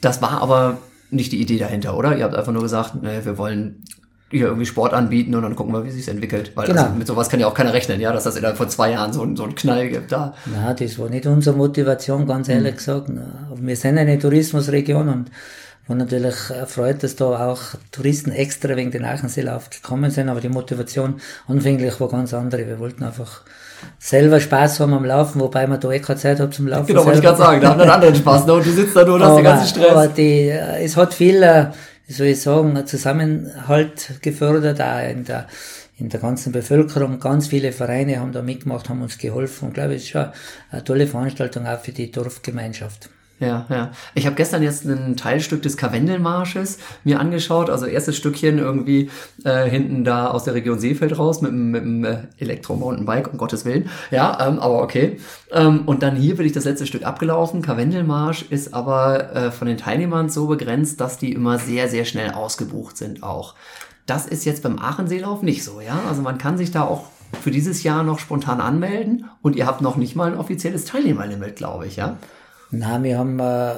das war aber nicht die Idee dahinter, oder? Ihr habt einfach nur gesagt, ne, wir wollen hier irgendwie Sport anbieten und dann gucken wir, wie sich entwickelt. Weil genau. also mit sowas kann ja auch keiner rechnen, ja, dass das innerhalb von zwei Jahren so, so einen Knall gibt da. Na, das war nicht unsere Motivation, ganz hm. ehrlich mhm. gesagt. Wir sind eine Tourismusregion und war natürlich erfreut, dass da auch Touristen extra wegen den Aachenseelauf gekommen sind, aber die Motivation anfänglich war ganz andere. Wir wollten einfach selber Spaß haben am Laufen, wobei man da eh keine Zeit hat zum Laufen. Genau, wollte ich gerade sagen, da haben einen anderen Spaß, ne? und du sitzt da nur und hast den ganzen Stress. Aber die, es hat viel, äh, wie soll ich sagen, Zusammenhalt gefördert, auch in der, in der ganzen Bevölkerung. Ganz viele Vereine haben da mitgemacht, haben uns geholfen. Und glaube, es ist schon eine tolle Veranstaltung auch für die Dorfgemeinschaft. Ja, ja. Ich habe gestern jetzt ein Teilstück des Karwendelmarsches mir angeschaut. Also erstes Stückchen irgendwie äh, hinten da aus der Region Seefeld raus mit, mit dem äh, Elektro-Mountainbike, um Gottes Willen. Ja, ähm, aber okay. Ähm, und dann hier bin ich das letzte Stück abgelaufen. Karwendelmarsch ist aber äh, von den Teilnehmern so begrenzt, dass die immer sehr, sehr schnell ausgebucht sind auch. Das ist jetzt beim Aachenseelauf nicht so, ja. Also man kann sich da auch für dieses Jahr noch spontan anmelden und ihr habt noch nicht mal ein offizielles Teilnehmerlimit, glaube ich, ja. Na, wir haben, äh,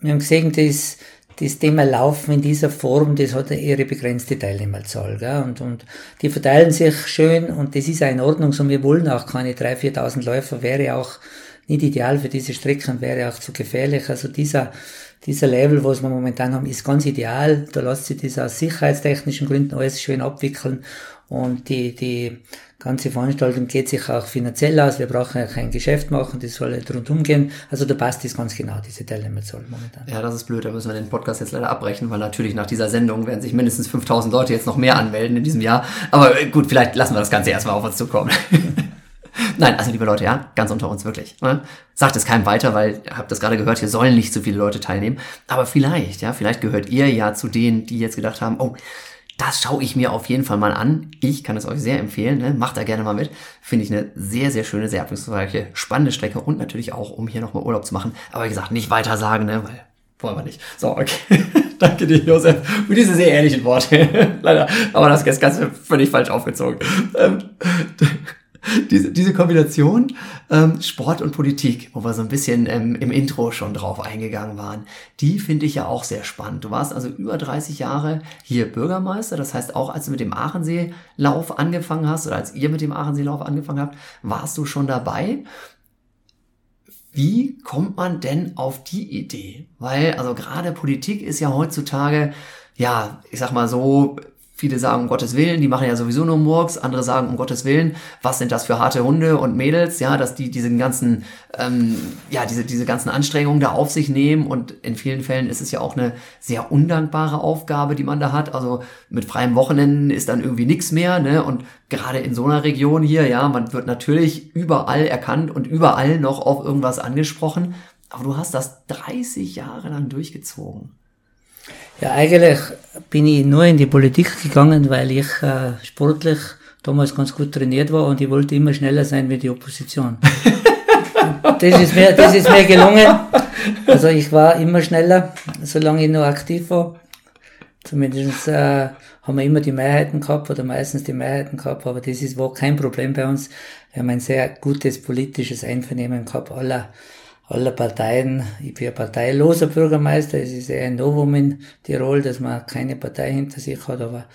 wir haben gesehen, dass das Thema Laufen in dieser Form, das hat eine ihre begrenzte Teilnehmerzahl. Gell? Und, und die verteilen sich schön und das ist auch in Ordnung. So, wir wollen auch keine 3.000, 4.000 Läufer, wäre auch nicht ideal für diese Strecken, wäre auch zu gefährlich. Also dieser, dieser Level, was wir momentan haben, ist ganz ideal. Da lässt sich das aus sicherheitstechnischen Gründen alles schön abwickeln. Und die, die ganze Veranstaltung geht sich auch finanziell aus. Wir brauchen ja kein Geschäft machen, das soll nicht rundum gehen. Also da passt das ganz genau, diese Teilnehmerzahl momentan. Ja, das ist blöd, da müssen wir den Podcast jetzt leider abbrechen, weil natürlich nach dieser Sendung werden sich mindestens 5000 Leute jetzt noch mehr anmelden in diesem Jahr. Aber gut, vielleicht lassen wir das Ganze erstmal auf uns zukommen. (laughs) Nein, also liebe Leute, ja, ganz unter uns wirklich. Ne? Sagt es keinem weiter, weil ihr habt das gerade gehört, hier sollen nicht so viele Leute teilnehmen. Aber vielleicht, ja, vielleicht gehört ihr ja zu denen, die jetzt gedacht haben, oh, das schaue ich mir auf jeden Fall mal an. Ich kann es euch sehr empfehlen. Ne? Macht da gerne mal mit. Finde ich eine sehr, sehr schöne, sehr abwechslungsreiche, spannende Strecke und natürlich auch, um hier nochmal Urlaub zu machen. Aber wie gesagt, nicht weiter sagen, ne? weil wollen wir nicht. So, okay. (laughs) Danke dir, Josef, für diese sehr ehrlichen Worte. (laughs) Leider, aber das ist ganz völlig falsch aufgezogen. Diese, diese Kombination ähm, Sport und Politik, wo wir so ein bisschen ähm, im Intro schon drauf eingegangen waren, die finde ich ja auch sehr spannend. Du warst also über 30 Jahre hier Bürgermeister, das heißt auch als du mit dem Aacheneelauf angefangen hast oder als ihr mit dem Aacheneelauf angefangen habt, warst du schon dabei. Wie kommt man denn auf die Idee? Weil, also gerade Politik ist ja heutzutage, ja, ich sag mal so, Viele sagen um Gottes Willen, die machen ja sowieso nur Murks. Andere sagen um Gottes Willen, was sind das für harte Hunde und Mädels, ja, dass die diesen ganzen, ähm, ja, diese, diese ganzen Anstrengungen da auf sich nehmen. Und in vielen Fällen ist es ja auch eine sehr undankbare Aufgabe, die man da hat. Also mit freiem Wochenenden ist dann irgendwie nichts mehr, ne? Und gerade in so einer Region hier, ja, man wird natürlich überall erkannt und überall noch auf irgendwas angesprochen. Aber du hast das 30 Jahre lang durchgezogen. Ja, eigentlich bin ich nur in die Politik gegangen, weil ich äh, sportlich damals ganz gut trainiert war und ich wollte immer schneller sein wie die Opposition. (laughs) das, ist mir, das ist mir gelungen. Also ich war immer schneller, solange ich noch aktiv war. Zumindest äh, haben wir immer die Mehrheiten gehabt oder meistens die Mehrheiten gehabt, aber das ist, war kein Problem bei uns. Wir haben ein sehr gutes politisches Einvernehmen gehabt aller aller Parteien. Ich bin ein parteiloser Bürgermeister. Es ist eher ein Novum in Tirol, dass man keine Partei hinter sich hat, aber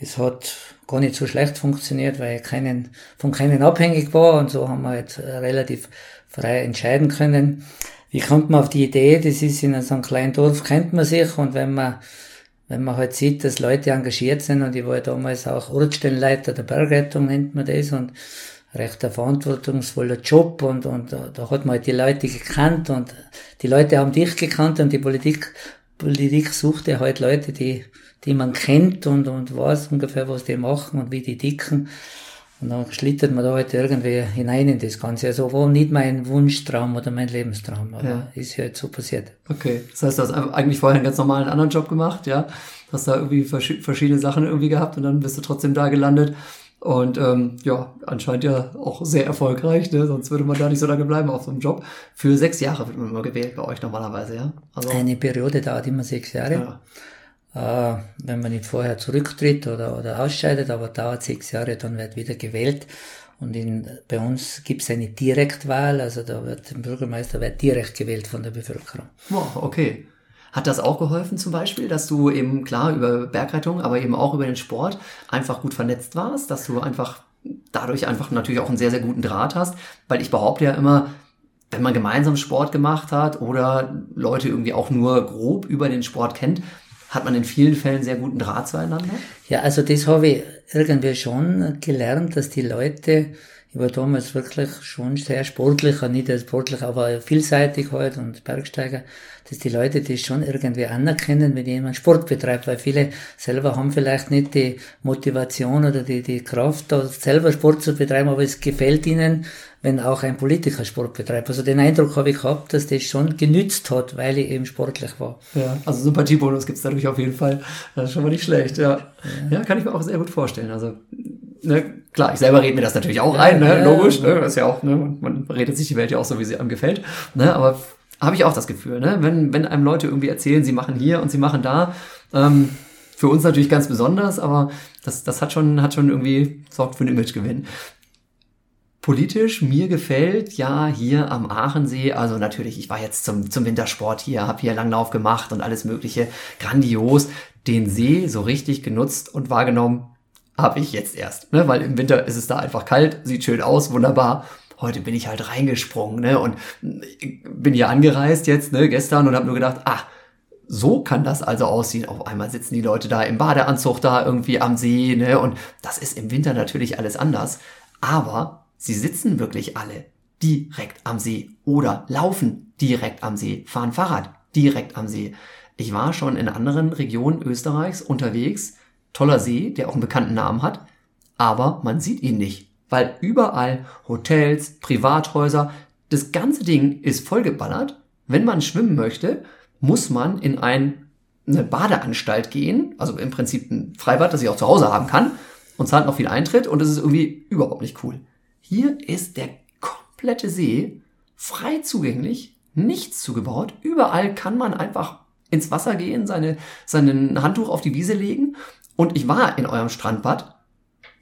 es hat gar nicht so schlecht funktioniert, weil ich keinen, von keinen abhängig war und so haben wir jetzt relativ frei entscheiden können. Wie kommt man auf die Idee? Das ist in so einem kleinen Dorf, kennt man sich und wenn man wenn man halt sieht, dass Leute engagiert sind und ich war damals auch Ortsstellenleiter der Bergrettung, nennt man das und recht ein verantwortungsvoller Job und, und da, hat man halt die Leute gekannt und die Leute haben dich gekannt und die Politik Politik sucht ja halt Leute, die, die man kennt und, und weiß ungefähr, was die machen und wie die dicken. Und dann schlittert man da halt irgendwie hinein in das Ganze. Also war nicht mein Wunschtraum oder mein Lebenstraum, aber Ja. ist ja halt so passiert. Okay, das heißt, du hast eigentlich vorher einen ganz normalen anderen Job gemacht, ja? Hast da irgendwie verschi- verschiedene Sachen irgendwie gehabt und dann bist du trotzdem da gelandet. Und ähm, ja, anscheinend ja auch sehr erfolgreich, ne? sonst würde man da nicht so lange bleiben auf so einem Job. Für sechs Jahre wird man immer gewählt bei euch normalerweise, ja? Also, Eine Periode dauert immer sechs Jahre. ja. Äh, wenn man nicht vorher zurücktritt oder, oder ausscheidet, aber dauert sechs Jahre, dann wird wieder gewählt. Und in, bei uns gibt es eine Direktwahl, also da wird der Bürgermeister wird direkt gewählt von der Bevölkerung. Wow, okay. Hat das auch geholfen zum Beispiel, dass du eben klar über Bergrettung, aber eben auch über den Sport einfach gut vernetzt warst, dass du einfach dadurch einfach natürlich auch einen sehr, sehr guten Draht hast? Weil ich behaupte ja immer, wenn man gemeinsam Sport gemacht hat oder Leute irgendwie auch nur grob über den Sport kennt, hat man in vielen Fällen sehr guten Draht zueinander. Ja, also das habe ich irgendwie schon gelernt, dass die Leute, ich war damals wirklich schon sehr sportlich, nicht als sportlich, aber vielseitig halt und Bergsteiger, dass die Leute das schon irgendwie anerkennen, wenn jemand Sport betreibt, weil viele selber haben vielleicht nicht die Motivation oder die, die Kraft, da selber Sport zu betreiben, aber es gefällt ihnen, wenn auch ein Politiker Sport betreibt. Also den Eindruck habe ich gehabt, dass das schon genützt hat, weil ich eben sportlich war. Ja, also Sympathiebonus gibt's dadurch auf jeden Fall. Das ist schon mal nicht schlecht, ja. Ja, kann ich mir auch sehr gut vorstellen. Also, ne, klar, ich selber rede mir das natürlich auch ein, ne, logisch, ne, das ist ja auch, ne, man, man redet sich die Welt ja auch so, wie sie einem gefällt, ne, aber habe ich auch das Gefühl, ne, wenn, wenn einem Leute irgendwie erzählen, sie machen hier und sie machen da, ähm, für uns natürlich ganz besonders, aber das, das hat schon, hat schon irgendwie, sorgt für einen Imagegewinn. Politisch, mir gefällt ja hier am Aachensee, also natürlich, ich war jetzt zum, zum Wintersport hier, habe hier Langlauf gemacht und alles mögliche, grandios, den See so richtig genutzt und wahrgenommen habe ich jetzt erst, ne? weil im Winter ist es da einfach kalt, sieht schön aus, wunderbar. Heute bin ich halt reingesprungen ne? und bin hier angereist jetzt ne? gestern und habe nur gedacht, ah, so kann das also aussehen. Auf einmal sitzen die Leute da im Badeanzug da irgendwie am See, ne? Und das ist im Winter natürlich alles anders. Aber sie sitzen wirklich alle direkt am See oder laufen direkt am See, fahren Fahrrad direkt am See. Ich war schon in anderen Regionen Österreichs unterwegs. Toller See, der auch einen bekannten Namen hat. Aber man sieht ihn nicht, weil überall Hotels, Privathäuser, das ganze Ding ist vollgeballert. Wenn man schwimmen möchte, muss man in ein, eine Badeanstalt gehen, also im Prinzip ein Freibad, das ich auch zu Hause haben kann, und zahlt noch viel Eintritt und das ist irgendwie überhaupt nicht cool. Hier ist der komplette See frei zugänglich, nichts zugebaut, überall kann man einfach ins Wasser gehen, seine, sein Handtuch auf die Wiese legen und ich war in eurem Strandbad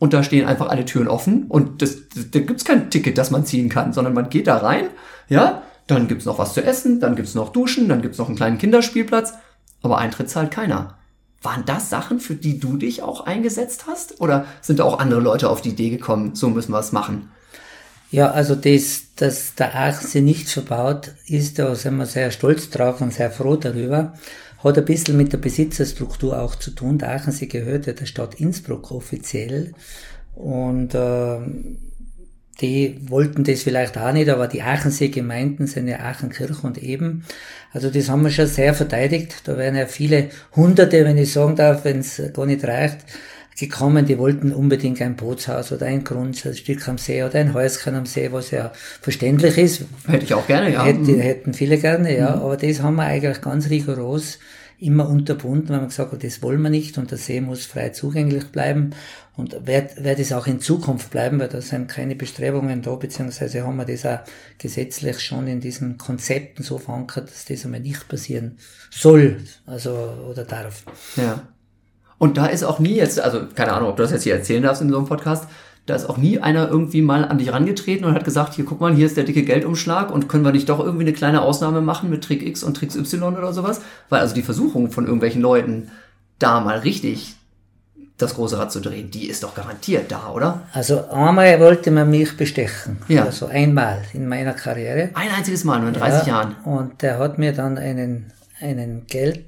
und da stehen einfach alle Türen offen und das, das, da gibt's kein Ticket, das man ziehen kann, sondern man geht da rein, ja, dann gibt's noch was zu essen, dann gibt's noch Duschen, dann gibt's noch einen kleinen Kinderspielplatz, aber Eintritt zahlt keiner. Waren das Sachen, für die du dich auch eingesetzt hast? Oder sind da auch andere Leute auf die Idee gekommen, so müssen wir es machen? Ja, also das, dass der Aachensee nicht verbaut ist, da sind wir sehr stolz drauf und sehr froh darüber. Hat ein bisschen mit der Besitzerstruktur auch zu tun. Der Aachensee gehört ja der Stadt Innsbruck offiziell. Und äh, die wollten das vielleicht auch nicht, aber die Aachensee-Gemeinden sind ja Aachenkirch und eben. Also das haben wir schon sehr verteidigt. Da werden ja viele Hunderte, wenn ich sagen darf, wenn es gar nicht reicht, gekommen, die wollten unbedingt ein Bootshaus oder ein Grundstück am See oder ein Häuschen am See, was ja verständlich ist. Hätte ich auch gerne, ja. Hätte, hätten viele gerne, ja. Aber das haben wir eigentlich ganz rigoros immer unterbunden, weil wir gesagt haben, das wollen wir nicht und der See muss frei zugänglich bleiben und wird, wird es auch in Zukunft bleiben, weil da sind keine Bestrebungen da, beziehungsweise haben wir das auch gesetzlich schon in diesen Konzepten so verankert, dass das einmal nicht passieren soll, also oder darf. Ja. Und da ist auch nie jetzt, also keine Ahnung, ob du das jetzt hier erzählen darfst in so einem Podcast, da ist auch nie einer irgendwie mal an dich rangetreten und hat gesagt, hier guck mal, hier ist der dicke Geldumschlag und können wir nicht doch irgendwie eine kleine Ausnahme machen mit Trick X und Tricks Y oder sowas? Weil also die Versuchung von irgendwelchen Leuten, da mal richtig das große Rad zu drehen, die ist doch garantiert da, oder? Also einmal wollte man mich bestechen. Ja. Also einmal in meiner Karriere. Ein einziges Mal, nur in 30 Ja, Jahren. Und der hat mir dann einen, einen Geld,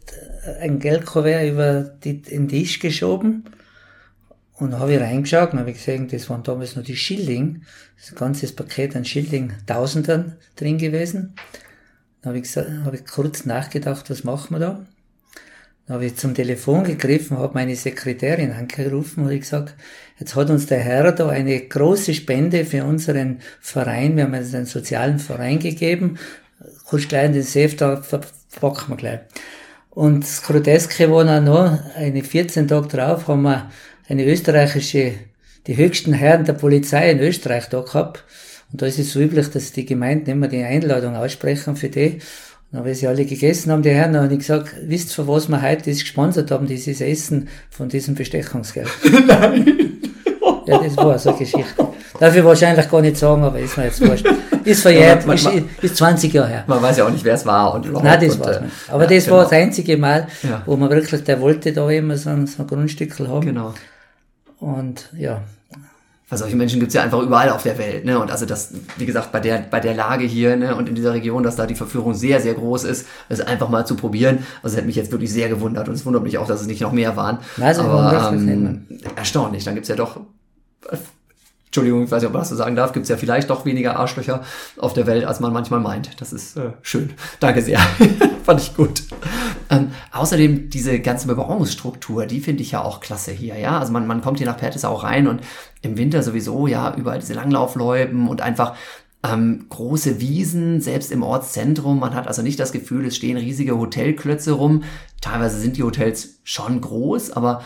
ein Geldkuvert über die, den Tisch geschoben. Und habe ich reingeschaut und habe gesehen, das waren damals nur die Schilling. Das ganze Paket an Schilling Tausendern drin gewesen. Dann habe ich, gesagt, habe ich kurz nachgedacht, was machen wir da? Dann habe ich zum Telefon gegriffen, habe meine Sekretärin angerufen und ich gesagt, jetzt hat uns der Herr da eine große Spende für unseren Verein, wir haben einen sozialen Verein gegeben, kurz gleich in den Safe, da verpacken wir gleich. Und das Groteske war dann noch, eine 14 Tage drauf haben wir eine österreichische, die höchsten Herren der Polizei in Österreich da gehabt. Und da ist es so üblich, dass die Gemeinden immer die Einladung aussprechen für die. Und weil sie alle gegessen haben, die Herren, dann habe ich gesagt, wisst ihr, für was wir heute das gesponsert haben, dieses Essen von diesem Bestechungsgeld? (laughs) Nein. Ja, das war so eine Geschichte. Darf ich wahrscheinlich gar nicht sagen, aber ist mir jetzt wurscht. Ist verjährt, ja, ist, ist 20 Jahre her. Man weiß ja auch nicht, wer es war und. Nein, das war es nicht. Aber ja, das genau. war das einzige Mal, ja. wo man wirklich, der wollte da immer so ein, so ein Grundstückel haben. Genau. Und ja, weil solche Menschen gibt's ja einfach überall auf der Welt. Ne? Und also das, wie gesagt, bei der, bei der Lage hier ne? und in dieser Region, dass da die Verführung sehr, sehr groß ist, es einfach mal zu probieren. Also hätte mich jetzt wirklich sehr gewundert und es wundert mich auch, dass es nicht noch mehr waren. Also, Aber ähm, erstaunlich, dann gibt's ja doch Entschuldigung, ich weiß nicht, ob man das so sagen darf, gibt es ja vielleicht doch weniger Arschlöcher auf der Welt, als man manchmal meint. Das ist äh, schön. Danke sehr. (laughs) Fand ich gut. Ähm, außerdem diese ganze Bebauungsstruktur, die finde ich ja auch klasse hier, ja. Also man, man kommt hier nach Pertes auch rein und im Winter sowieso, ja, überall diese Langlaufläuben und einfach ähm, große Wiesen, selbst im Ortszentrum. Man hat also nicht das Gefühl, es stehen riesige Hotelklötze rum. Teilweise sind die Hotels schon groß, aber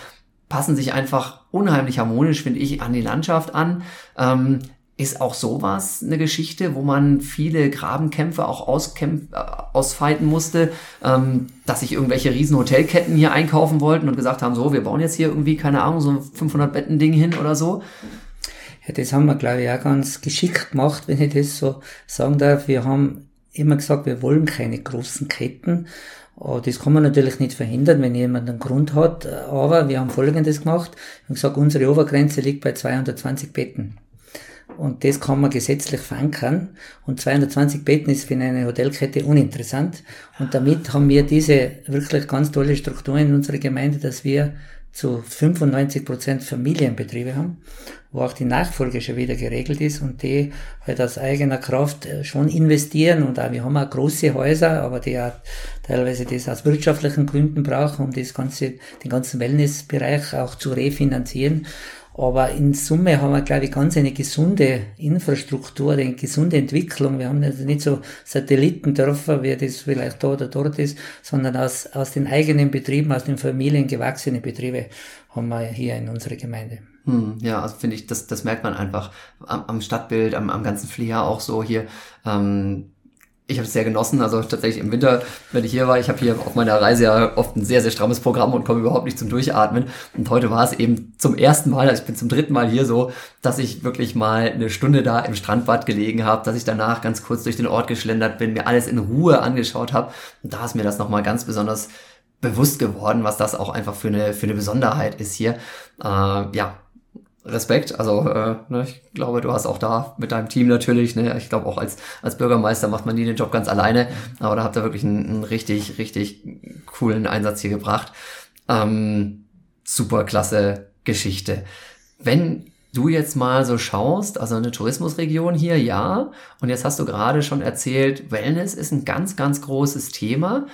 passen sich einfach unheimlich harmonisch, finde ich, an die Landschaft an. Ähm, ist auch sowas eine Geschichte, wo man viele Grabenkämpfe auch äh, ausfeiten musste, ähm, dass sich irgendwelche riesen Hotelketten hier einkaufen wollten und gesagt haben, so, wir bauen jetzt hier irgendwie, keine Ahnung, so ein 500 Betten Ding hin oder so. Ja, das haben wir, glaube ich, auch ganz geschickt gemacht, wenn ich das so sagen darf. Wir haben immer gesagt, wir wollen keine großen Ketten, das kann man natürlich nicht verhindern, wenn jemand einen Grund hat. Aber wir haben Folgendes gemacht. Wir haben gesagt, unsere Obergrenze liegt bei 220 Betten. Und das kann man gesetzlich verankern. Und 220 Betten ist für eine Hotelkette uninteressant. Und damit haben wir diese wirklich ganz tolle Struktur in unserer Gemeinde, dass wir zu 95 Prozent Familienbetriebe haben wo auch die Nachfolge schon wieder geregelt ist und die halt aus eigener Kraft äh, schon investieren und auch wir haben auch große Häuser, aber die auch teilweise das aus wirtschaftlichen Gründen brauchen, um das ganze, den ganzen Wellnessbereich auch zu refinanzieren. Aber in Summe haben wir, glaube ich, ganz eine gesunde Infrastruktur, eine gesunde Entwicklung. Wir haben also nicht so Satellitendörfer, wie das vielleicht da oder dort ist, sondern aus, aus den eigenen Betrieben, aus den Familien gewachsene Betriebe haben wir hier in unserer Gemeinde. Hm, ja, also finde ich, das, das merkt man einfach am, am Stadtbild, am, am ganzen Flair auch so hier. Ähm, ich habe es sehr genossen, also tatsächlich im Winter, wenn ich hier war, ich habe hier auf meiner Reise ja oft ein sehr, sehr strammes Programm und komme überhaupt nicht zum Durchatmen. Und heute war es eben zum ersten Mal, also ich bin zum dritten Mal hier so, dass ich wirklich mal eine Stunde da im Strandbad gelegen habe, dass ich danach ganz kurz durch den Ort geschlendert bin, mir alles in Ruhe angeschaut habe. Und da ist mir das nochmal ganz besonders bewusst geworden, was das auch einfach für eine, für eine Besonderheit ist hier. Äh, ja, Respekt. Also äh, ne, ich glaube, du hast auch da mit deinem Team natürlich, ne, ich glaube auch als, als Bürgermeister macht man nie den Job ganz alleine, aber da habt ihr wirklich einen, einen richtig, richtig coolen Einsatz hier gebracht. Ähm, super klasse Geschichte. Wenn du jetzt mal so schaust, also eine Tourismusregion hier, ja, und jetzt hast du gerade schon erzählt, Wellness ist ein ganz, ganz großes Thema.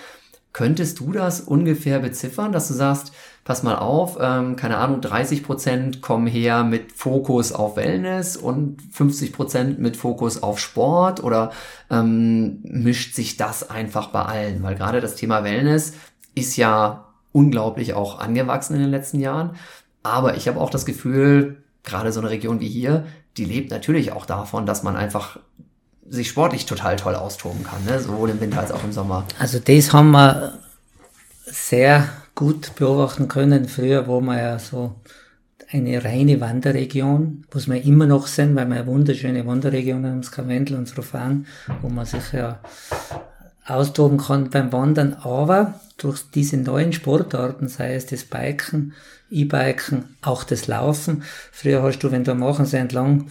Könntest du das ungefähr beziffern, dass du sagst, pass mal auf, ähm, keine Ahnung, 30 Prozent kommen her mit Fokus auf Wellness und 50 Prozent mit Fokus auf Sport oder ähm, mischt sich das einfach bei allen? Weil gerade das Thema Wellness ist ja unglaublich auch angewachsen in den letzten Jahren. Aber ich habe auch das Gefühl, gerade so eine Region wie hier, die lebt natürlich auch davon, dass man einfach sich sportlich total toll austoben kann, ne? sowohl im Winter als auch im Sommer. Also das haben wir sehr gut beobachten können. Früher war man ja so eine reine Wanderregion, was wir immer noch sind, weil wir eine wunderschöne Wanderregion haben, das Karwendel und Rofan, wo man sich ja austoben kann beim Wandern. Aber durch diese neuen Sportarten, sei es das Biken, E-Biken, auch das Laufen. Früher hast du, wenn du am Aachen entlang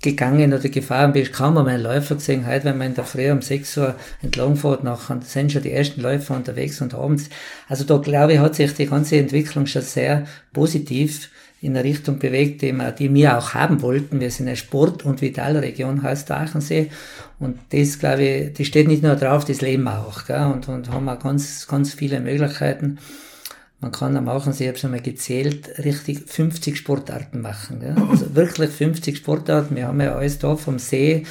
gegangen oder gefahren bist, kaum einmal einen Läufer gesehen. Heute, wenn man in der Früh um 6 Uhr entlang fährt, nachher sind schon die ersten Läufer unterwegs und abends. Also da glaube ich, hat sich die ganze Entwicklung schon sehr positiv in eine Richtung bewegt, die wir, die wir auch haben wollten. Wir sind eine Sport- und Vitalregion, heißt Aachensee. Und das, glaube ich, das steht nicht nur drauf, das leben wir auch. Gell? Und, und haben auch ganz, ganz viele Möglichkeiten. Man kann am machen, ich habe es einmal gezählt, richtig 50 Sportarten machen. Ja? Also wirklich 50 Sportarten. Wir haben ja alles da vom See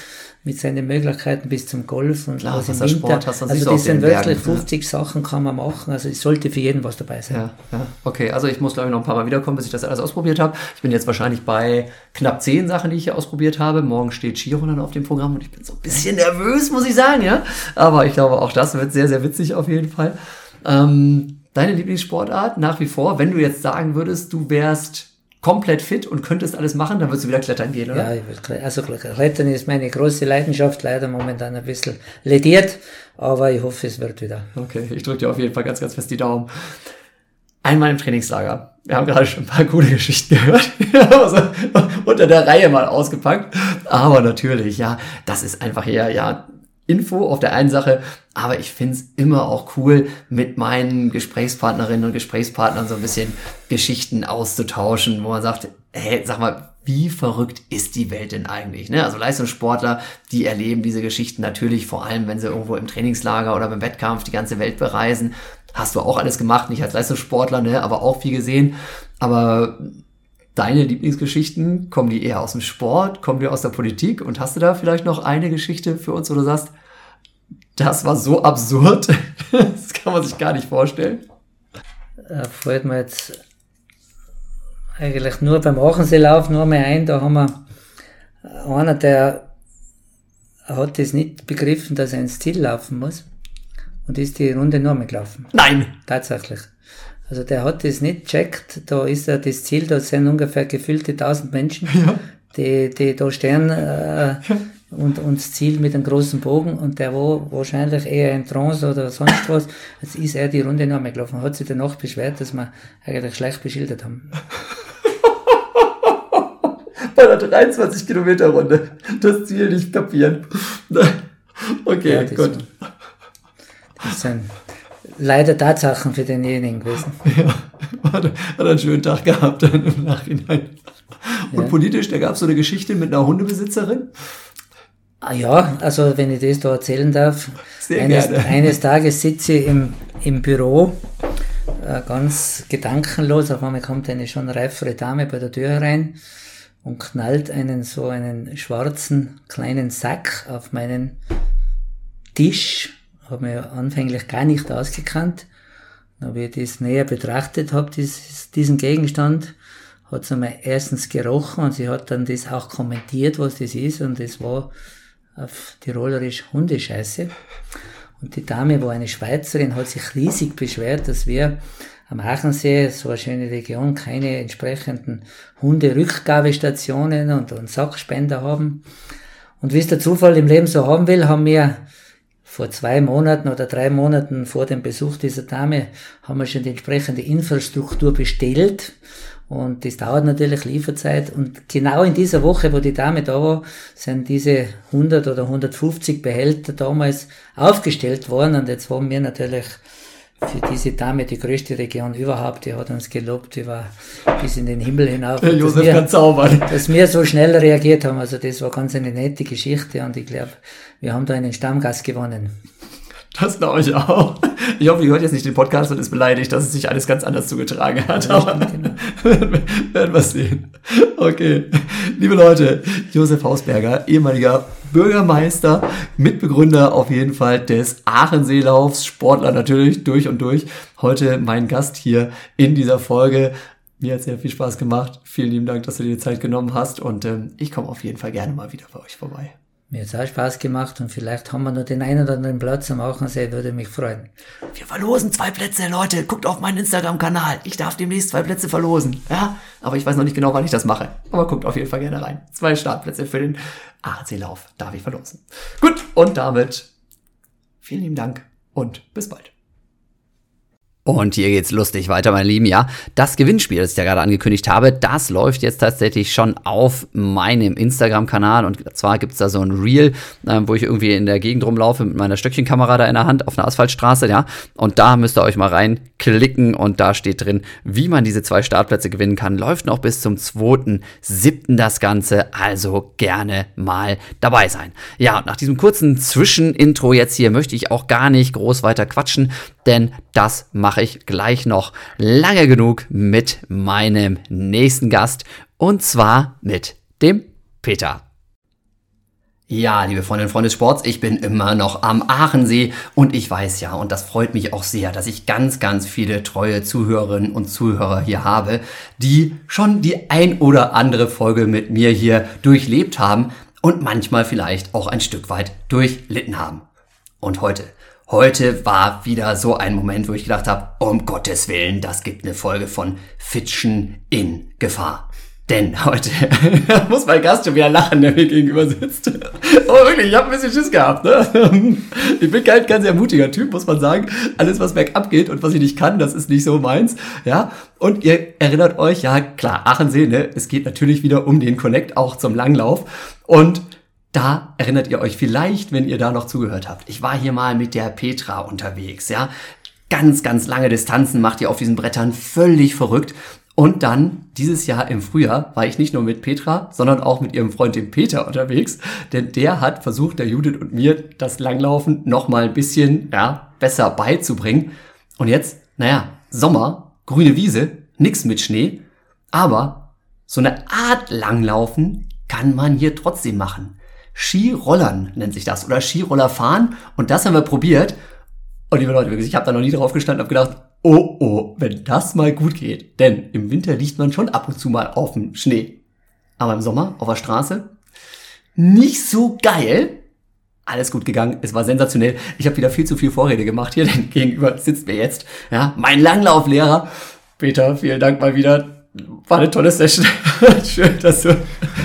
mit seinen Möglichkeiten bis zum Golf und Klar, was im Winter. Sport also das sind wirklich Bergen, ja. 50 Sachen kann man machen. Also es sollte für jeden was dabei sein. Ja, ja, okay. Also ich muss, glaube ich, noch ein paar Mal wiederkommen, bis ich das alles ausprobiert habe. Ich bin jetzt wahrscheinlich bei knapp zehn Sachen, die ich hier ausprobiert habe. Morgen steht Skirollern auf dem Programm und ich bin so ein bisschen nervös, muss ich sagen, ja. Aber ich glaube, auch das wird sehr, sehr witzig auf jeden Fall. Ähm, deine Lieblingssportart nach wie vor, wenn du jetzt sagen würdest, du wärst komplett fit und könntest alles machen, dann würdest du wieder klettern gehen, oder? Ja, ich kle- also Klettern ist meine große Leidenschaft, leider momentan ein bisschen lediert, aber ich hoffe, es wird wieder. Okay, ich drücke dir auf jeden Fall ganz, ganz fest die Daumen. Einmal im Trainingslager. Wir haben gerade schon ein paar coole Geschichten gehört. also, unter der Reihe mal ausgepackt. Aber natürlich, ja, das ist einfach eher, ja, Info auf der einen Sache, aber ich find's immer auch cool, mit meinen Gesprächspartnerinnen und Gesprächspartnern so ein bisschen Geschichten auszutauschen, wo man sagt, hey, sag mal, wie verrückt ist die Welt denn eigentlich? Ne? Also Leistungssportler, die erleben diese Geschichten natürlich vor allem, wenn sie irgendwo im Trainingslager oder beim Wettkampf die ganze Welt bereisen. Hast du auch alles gemacht, nicht als Leistungssportler, ne? aber auch viel gesehen. Aber deine Lieblingsgeschichten, kommen die eher aus dem Sport, kommen die aus der Politik? Und hast du da vielleicht noch eine Geschichte für uns, wo du sagst, das war so absurd, (laughs) das kann man sich gar nicht vorstellen? Äh, fällt mir jetzt eigentlich nur beim Achenseelauf nur mehr ein, da haben wir einer, der hat das nicht begriffen, dass er ins Ziel laufen muss und ist die Runde nur mehr gelaufen. Nein! Tatsächlich. Also der hat das nicht checkt, da ist er das Ziel, da sind ungefähr gefüllte 1000 Menschen, (laughs) die, die da stehen äh, und, und das Ziel mit einem großen Bogen und der war wahrscheinlich eher in Trance oder sonst was, jetzt ist er die Runde noch mal gelaufen, hat sich danach beschwert, dass wir eigentlich schlecht beschildert haben. (laughs) Bei der 23 Kilometer Runde das Ziel nicht kapieren. (laughs) Okay, Ja, das, gut. das sind leider Tatsachen für denjenigen gewesen. (laughs) Ja, hat, einen schönen Tag gehabt dann im Nachhinein. Und Ja. politisch, da gab es so eine Geschichte mit einer Hundebesitzerin. Ah ja, also wenn ich das da erzählen darf. Sehr eines, gerne. (laughs) eines Tages sitze ich im, im Büro, äh, ganz gedankenlos, auf einmal kommt eine schon reifere Dame bei der Tür herein und knallt einen so einen schwarzen kleinen Sack auf meinen Tisch. Habe mir anfänglich gar nicht ausgekannt. Dann habe ich das näher betrachtet habe, dieses, diesen Gegenstand, hat sie mir erstens gerochen und sie hat dann das auch kommentiert, was das ist und das war auf Tirolerisch Hundescheiße. Und die Dame war eine Schweizerin, hat sich riesig beschwert, dass wir am Aachensee, so eine schöne Region, keine entsprechenden Hunderückgabestationen und, und Sackspender haben. Und wie es der Zufall im Leben so haben will, haben wir vor zwei Monaten oder drei Monaten vor dem Besuch dieser Dame haben wir schon die entsprechende Infrastruktur bestellt. Und das dauert natürlich Lieferzeit. Und genau in dieser Woche, wo die Dame da war, sind diese 100 oder 150 Behälter damals aufgestellt worden. Und jetzt haben wir natürlich für diese Dame die größte Region überhaupt. Die hat uns gelobt über bis in den Himmel hinauf. Der Josef wir- kann zaubern. dass wir so schnell reagiert haben. Also das war ganz eine nette Geschichte und ich glaube, wir haben da einen Stammgast gewonnen. Das glaube ich auch. Ich hoffe, ihr hört jetzt nicht den Podcast und ist beleidigt, dass es sich alles ganz anders zugetragen hat. Aber genau. (laughs) werden wir sehen. Okay. Liebe Leute, Josef Hausberger, ehemaliger Bürgermeister, Mitbegründer auf jeden Fall des Aachenseelaufs, Sportler natürlich durch und durch. Heute mein Gast hier in dieser Folge. Mir hat sehr viel Spaß gemacht. Vielen lieben Dank, dass du dir die Zeit genommen hast und ähm, ich komme auf jeden Fall gerne mal wieder bei euch vorbei. Mir hat auch Spaß gemacht und vielleicht haben wir noch den einen oder anderen Platz am Aachensee, würde mich freuen. Wir verlosen zwei Plätze, Leute. Guckt auf meinen Instagram-Kanal. Ich darf demnächst zwei Plätze verlosen. Ja, aber ich weiß noch nicht genau, wann ich das mache. Aber guckt auf jeden Fall gerne rein. Zwei Startplätze für den AC-Lauf darf ich verlosen. Gut, und damit vielen lieben Dank und bis bald. Und hier geht's lustig weiter, meine Lieben. Ja, das Gewinnspiel, das ich ja gerade angekündigt habe, das läuft jetzt tatsächlich schon auf meinem Instagram-Kanal. Und zwar gibt's da so ein Reel, äh, wo ich irgendwie in der Gegend rumlaufe mit meiner Stöckchenkamera da in der Hand auf einer Asphaltstraße, ja. Und da müsst ihr euch mal reinklicken und da steht drin, wie man diese zwei Startplätze gewinnen kann. Läuft noch bis zum 2.7. das Ganze, also gerne mal dabei sein. Ja, und nach diesem kurzen Zwischenintro jetzt hier möchte ich auch gar nicht groß weiter quatschen, denn das mache ich gleich noch lange genug mit meinem nächsten Gast und zwar mit dem Peter. Ja, liebe Freundinnen und Freunde des Sports, ich bin immer noch am Aachensee und ich weiß ja, und das freut mich auch sehr, dass ich ganz, ganz viele treue Zuhörerinnen und Zuhörer hier habe, die schon die ein oder andere Folge mit mir hier durchlebt haben und manchmal vielleicht auch ein Stück weit durchlitten haben. Und heute, heute war wieder so ein Moment, wo ich gedacht habe, um Gottes Willen, das gibt eine Folge von Fitschen in Gefahr. Denn heute (laughs) muss mein Gast schon wieder lachen, der mir gegenüber sitzt. Oh, wirklich, ich habe ein bisschen Schiss gehabt. Ne? (laughs) Ich bin kein ganz sehr mutiger Typ, muss man sagen. Alles, was bergab geht und was ich nicht kann, das ist nicht so meins. Ja, und ihr erinnert euch, ja klar, Aachensee, ne? es geht natürlich wieder um den Connect, auch zum Langlauf. Und da erinnert ihr euch vielleicht, wenn ihr da noch zugehört habt. Ich war hier mal mit der Petra unterwegs, ja. Ganz, ganz lange Distanzen macht ihr auf diesen Brettern völlig verrückt. Und dann, dieses Jahr im Frühjahr, war ich nicht nur mit Petra, sondern auch mit ihrem Freund dem Peter unterwegs. Denn der hat versucht, der Judith und mir das Langlaufen noch mal ein bisschen, ja, besser beizubringen. Und jetzt, naja, Sommer, grüne Wiese, nix mit Schnee. Aber so eine Art Langlaufen kann man hier trotzdem machen. Skirollern nennt sich das oder Skiroller fahren. Und das haben wir probiert. Und liebe Leute, ich habe da noch nie drauf gestanden und gedacht, oh oh, wenn das mal gut geht. Denn im Winter liegt man schon ab und zu mal auf dem Schnee. Aber im Sommer auf der Straße nicht so geil. Alles gut gegangen, es war sensationell. Ich habe wieder viel zu viel Vorrede gemacht hier, denn gegenüber sitzt mir jetzt ja, mein Langlauflehrer. Peter, vielen Dank mal wieder. War eine tolle Session. (laughs) Schön, dass du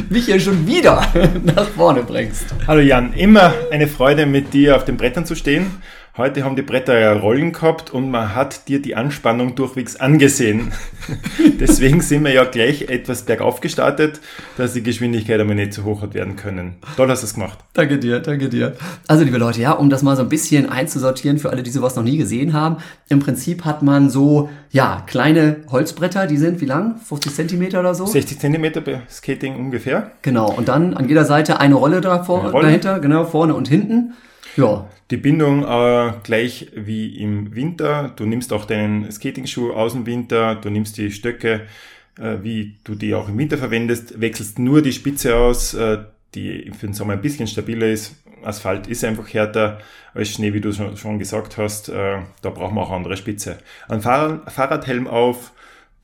mich hier schon wieder (laughs) nach vorne bringst. Hallo Jan, immer eine Freude mit dir auf den Brettern zu stehen. Heute haben die Bretter ja Rollen gehabt und man hat dir die Anspannung durchwegs angesehen. (laughs) Deswegen sind wir ja gleich etwas bergauf gestartet, dass die Geschwindigkeit aber nicht so hoch hat werden können. Toll hast du es gemacht. Danke dir, danke dir. Also liebe Leute, ja, um das mal so ein bisschen einzusortieren für alle, die sowas noch nie gesehen haben. Im Prinzip hat man so, ja, kleine Holzbretter, die sind wie lang? 50 Zentimeter oder so? 60 Zentimeter bei Skating ungefähr. Genau, und dann an jeder Seite eine Rolle, davor, eine Rolle. dahinter, genau, vorne und hinten. Ja. Die Bindung äh, gleich wie im Winter. Du nimmst auch deinen Skating-Schuh aus dem Winter, du nimmst die Stöcke, äh, wie du die auch im Winter verwendest, wechselst nur die Spitze aus, äh, die für den Sommer ein bisschen stabiler ist. Asphalt ist einfach härter als Schnee, wie du schon, schon gesagt hast. Äh, da brauchen wir auch andere Spitze. Ein Fahrrad, Fahrradhelm auf,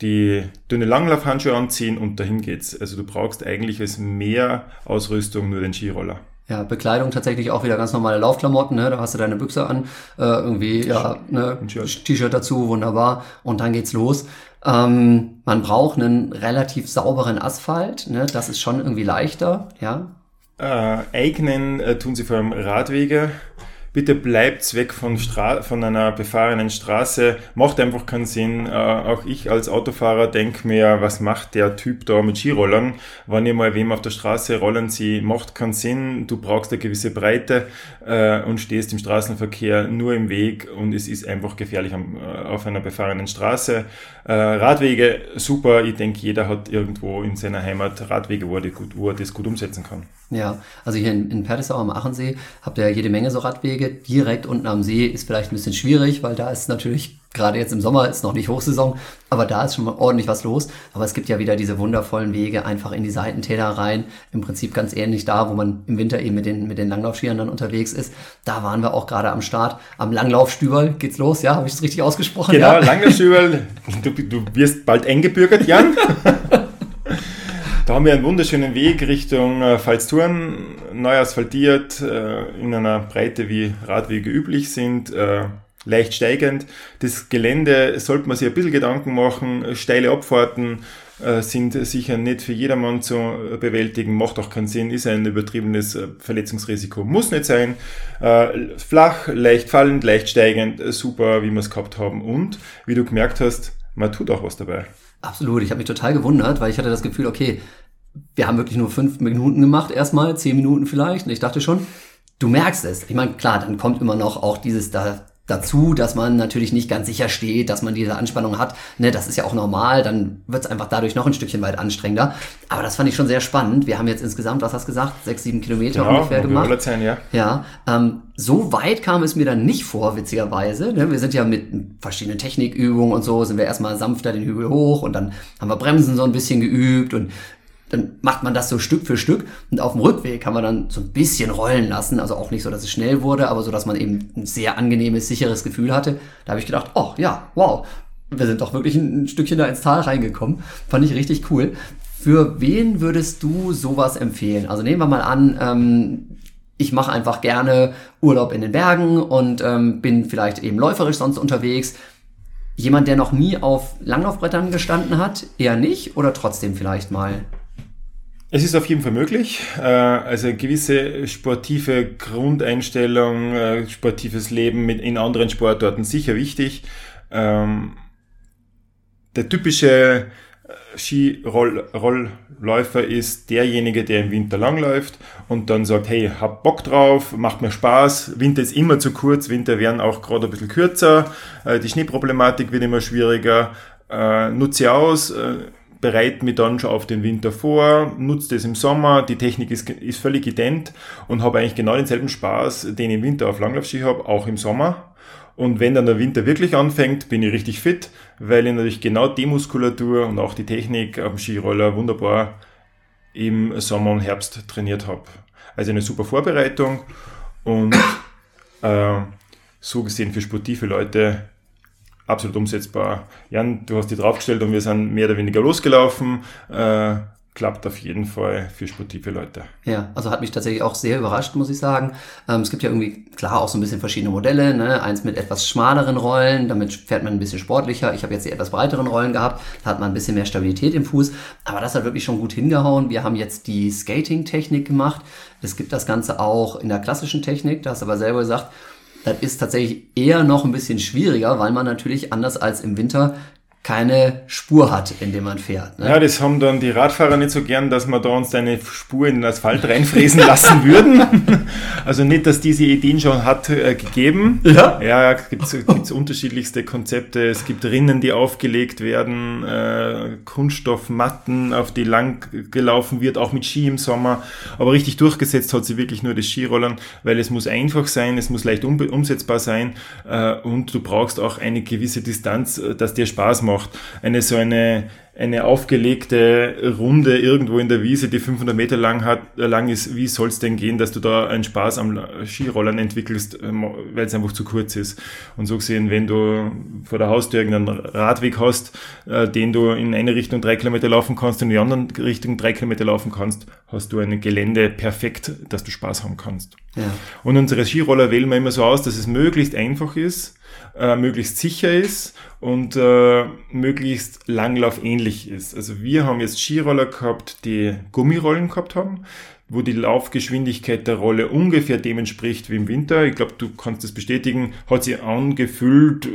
die dünne Langlaufhandschuhe anziehen und dahin geht's. Also du brauchst eigentlich als mehr Ausrüstung nur den Skiroller. Ja, Bekleidung tatsächlich auch wieder ganz normale Laufklamotten, ne? Da hast du deine Büchse an, äh, irgendwie, ja, ne, T-Shirt dazu, wunderbar. Und dann geht's los. Ähm, man braucht einen relativ sauberen Asphalt, ne? Das ist schon irgendwie leichter, ja. Äh, eignen äh, tun sie vor allem Radwege bitte bleibt weg von, Stra von einer befahrenen Straße, macht einfach keinen Sinn. Äh, auch ich als Autofahrer denke mir, was macht der Typ da mit Skirollern? Wenn ich mal wem auf der Straße rollen sie, macht keinen Sinn. Du brauchst eine gewisse Breite äh, und stehst im Straßenverkehr nur im Weg und es ist einfach gefährlich am, äh, auf einer befahrenen Straße. Äh, Radwege, super. Ich denke, jeder hat irgendwo in seiner Heimat Radwege, wo er, gut, wo er das gut umsetzen kann. Ja, also hier in, in Perdesau am Achensee habt ihr jede Menge so Radwege. Direkt unten am See ist vielleicht ein bisschen schwierig, weil da ist natürlich, gerade jetzt im Sommer ist noch nicht Hochsaison, aber da ist schon mal ordentlich was los. Aber es gibt ja wieder diese wundervollen Wege einfach in die Seitentäler rein. Im Prinzip ganz ähnlich da, wo man im Winter eben mit den, mit den Langlaufskiern dann unterwegs ist. Da waren wir auch gerade am Start. Am Langlaufstüberl geht's los, ja? Habe ich es richtig ausgesprochen? Genau, ja? Langlaufstüberl. Du, du wirst bald eingebürgert, Jan. (laughs) Da haben wir einen wunderschönen Weg Richtung äh, Pfalztouren, neu asphaltiert, äh, in einer Breite wie Radwege üblich sind, äh, leicht steigend. Das Gelände sollte man sich ein bisschen Gedanken machen. Steile Abfahrten sind sicher nicht für jedermann zu bewältigen, macht auch keinen Sinn, ist ein übertriebenes Verletzungsrisiko, muss nicht sein. Flach, leicht fallend, leicht steigend, super, wie wir es gehabt haben. Und wie du gemerkt hast, man tut auch was dabei. Absolut, ich habe mich total gewundert, weil ich hatte das Gefühl, okay, wir haben wirklich nur fünf Minuten gemacht, erstmal, zehn Minuten vielleicht. Und ich dachte schon, du merkst es. Ich meine, klar, dann kommt immer noch auch dieses, da dazu, dass man natürlich nicht ganz sicher steht, dass man diese Anspannung hat. Ne, das ist ja auch normal, dann wird es einfach dadurch noch ein Stückchen weit anstrengender. Aber das fand ich schon sehr spannend. Wir haben jetzt insgesamt, was hast du gesagt, sechs, sieben Kilometer Genau, ungefähr gemacht. Sein, ja. Ja, ähm, so weit kam es mir dann nicht vor, witzigerweise. Ne? Wir sind ja mit verschiedenen Technikübungen und so, sind wir erstmal sanfter den Hügel hoch und dann haben wir Bremsen so ein bisschen geübt und dann macht man das so Stück für Stück und auf dem Rückweg kann man dann so ein bisschen rollen lassen, also auch nicht so, dass es schnell wurde, aber so, dass man eben ein sehr angenehmes, sicheres Gefühl hatte. Da habe ich gedacht, oh ja, wow, wir sind doch wirklich ein Stückchen da ins Tal reingekommen. Fand ich richtig cool. Für wen würdest du sowas empfehlen? Also nehmen wir mal an, ähm, ich mache einfach gerne Urlaub in den Bergen und ähm, bin vielleicht eben läuferisch sonst unterwegs. Jemand, der noch nie auf Langlaufbrettern gestanden hat, eher nicht oder trotzdem vielleicht mal? Es ist auf jeden Fall möglich. Äh, Also gewisse sportive Grundeinstellung, äh, sportives Leben in anderen Sportarten sicher wichtig. Ähm, Der typische Skirolläufer ist derjenige, der im Winter langläuft und dann sagt, hey, hab Bock drauf, macht mir Spaß. Winter ist immer zu kurz, Winter werden auch gerade ein bisschen kürzer, äh, die Schneeproblematik wird immer schwieriger. Äh, Nutze aus, äh, bereite mich dann schon auf den Winter vor, nutze das im Sommer, die Technik ist, ist völlig ident und habe eigentlich genau denselben Spaß, den ich im Winter auf Langlaufski habe, auch im Sommer. Und wenn dann der Winter wirklich anfängt, bin ich richtig fit, weil ich natürlich genau die Muskulatur und auch die Technik am Skiroller wunderbar im Sommer und Herbst trainiert habe. Also eine super Vorbereitung und äh, so gesehen für sportive Leute absolut umsetzbar. Jan, du hast die draufgestellt und wir sind mehr oder weniger losgelaufen. Äh, klappt auf jeden Fall für sportive Leute. Ja, also hat mich tatsächlich auch sehr überrascht, muss ich sagen. Ähm, es gibt ja irgendwie, klar, auch so ein bisschen verschiedene Modelle. Ne? Eins mit etwas schmaleren Rollen, damit fährt man ein bisschen sportlicher. Ich habe jetzt die etwas breiteren Rollen gehabt, da hat man ein bisschen mehr Stabilität im Fuß. Aber das hat wirklich schon gut hingehauen. Wir haben jetzt die Skating-Technik gemacht. Es gibt das Ganze auch in der klassischen Technik, da hast du aber selber gesagt, das ist tatsächlich eher noch ein bisschen schwieriger, weil man natürlich anders als im Winter keine Spur hat, in dem man fährt. Ne? Ja, das haben dann die Radfahrer nicht so gern, dass wir da uns eine Spur in den Asphalt reinfräsen lassen würden. (laughs) Also nicht, dass diese Ideen schon hat äh, gegeben. Ja? Ja, gibt's gibt's unterschiedlichste Konzepte. Es gibt Rinnen, die aufgelegt werden, äh, Kunststoffmatten, auf die lang gelaufen wird, auch mit Ski im Sommer. Aber richtig durchgesetzt hat sie wirklich nur das Skirollern, weil es muss einfach sein, es muss leicht um, umsetzbar sein äh, und du brauchst auch eine gewisse Distanz, äh, dass dir Spaß macht. Eine so eine, eine aufgelegte Runde irgendwo in der Wiese, die 500 Meter lang, hat, äh, lang ist, wie soll es denn gehen, dass du da einen Spaß am Skirollern entwickelst, ähm, weil es einfach zu kurz ist. Und so gesehen, wenn du vor der Haustür irgendeinen Radweg hast, äh, den du in eine Richtung drei Kilometer laufen kannst und in die andere Richtung drei Kilometer laufen kannst, hast du ein Gelände perfekt, dass du Spaß haben kannst. Ja. Und unsere Skiroller wählen wir immer so aus, dass es möglichst einfach ist, äh, möglichst sicher ist und äh, möglichst langlaufähnlich ist. Also wir haben jetzt Skiroller gehabt, die Gummirollen gehabt haben, wo die Laufgeschwindigkeit der Rolle ungefähr dem entspricht wie im Winter. Ich glaube, du kannst das bestätigen. Hat sich angefühlt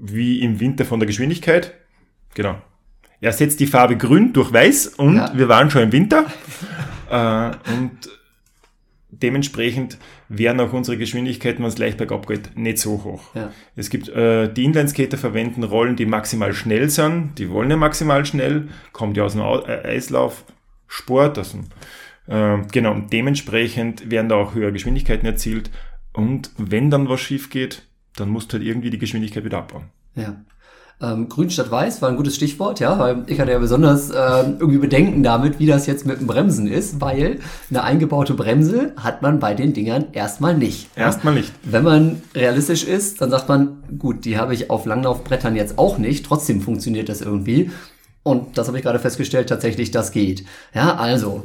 wie im Winter von der Geschwindigkeit. Genau. Er setzt die Farbe grün durch weiß und Ja. wir waren schon im Winter. äh, und dementsprechend wären auch unsere Geschwindigkeiten, wenn es leicht bergab geht, nicht so hoch. Ja. Es gibt, äh, die Inlineskater verwenden Rollen, die maximal schnell sind. Die wollen ja maximal schnell. Kommt ja aus dem äh, Eislaufsport. Also, äh, genau, und dementsprechend werden da auch höhere Geschwindigkeiten erzielt. Und wenn dann was schief geht, dann musst du halt irgendwie die Geschwindigkeit wieder abbauen. Ja. Ähm, Grün statt Weiß war ein gutes Stichwort, ja, weil ich hatte ja besonders ähm, irgendwie Bedenken damit, wie das jetzt mit dem Bremsen ist, weil eine eingebaute Bremse hat man bei den Dingern erstmal nicht. Erstmal nicht. Wenn man realistisch ist, dann sagt man, gut, die habe ich auf Langlaufbrettern jetzt auch nicht, trotzdem funktioniert das irgendwie. Und das habe ich gerade festgestellt, tatsächlich, das geht. Ja, also,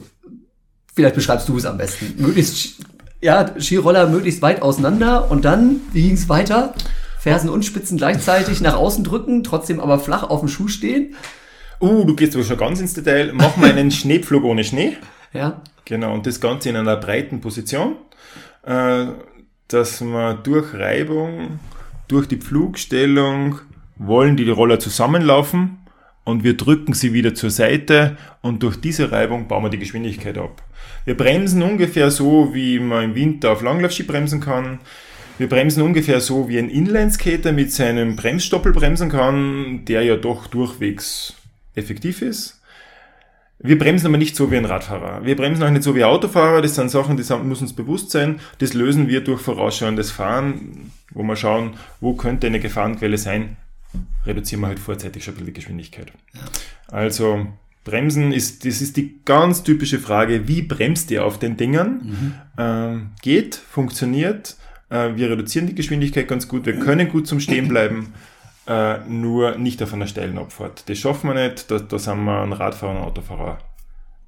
vielleicht beschreibst du es am besten. Möglichst, ja, Skiroller möglichst weit auseinander und dann, wie ging es weiter? Fersen und Spitzen gleichzeitig nach außen drücken, trotzdem aber flach auf dem Schuh stehen. Uh, du gehst aber schon ganz ins Detail. Mach mal einen (laughs) Schneepflug ohne Schnee. Ja, Genau, und das Ganze in einer breiten Position, äh, dass man durch Reibung, durch die Pflugstellung, wollen die Roller zusammenlaufen und wir drücken sie wieder zur Seite und durch diese Reibung bauen wir die Geschwindigkeit ab. Wir bremsen ungefähr so, wie man im Winter auf Langlaufski bremsen kann. Wir bremsen ungefähr so, wie ein Inlineskater mit seinem Bremsstoppel bremsen kann, der ja doch durchwegs effektiv ist. Wir bremsen aber nicht so wie ein Radfahrer. Wir bremsen auch nicht so wie Autofahrer. Das sind Sachen, die müssen uns bewusst sein. Das lösen wir durch vorausschauendes Fahren, wo wir schauen, wo könnte eine Gefahrenquelle sein. Reduzieren wir halt vorzeitig schon ein bisschen die Geschwindigkeit. Also Bremsen ist, das ist die ganz typische Frage, wie bremst ihr auf den Dingern? Mhm. Ähm, geht, funktioniert. Äh, wir reduzieren die Geschwindigkeit ganz gut. Wir können gut zum Stehen bleiben äh, nur nicht auf einer steilen Abfahrt. Das schaffen wir nicht, da, da sind wir einem Radfahrer und Autofahrer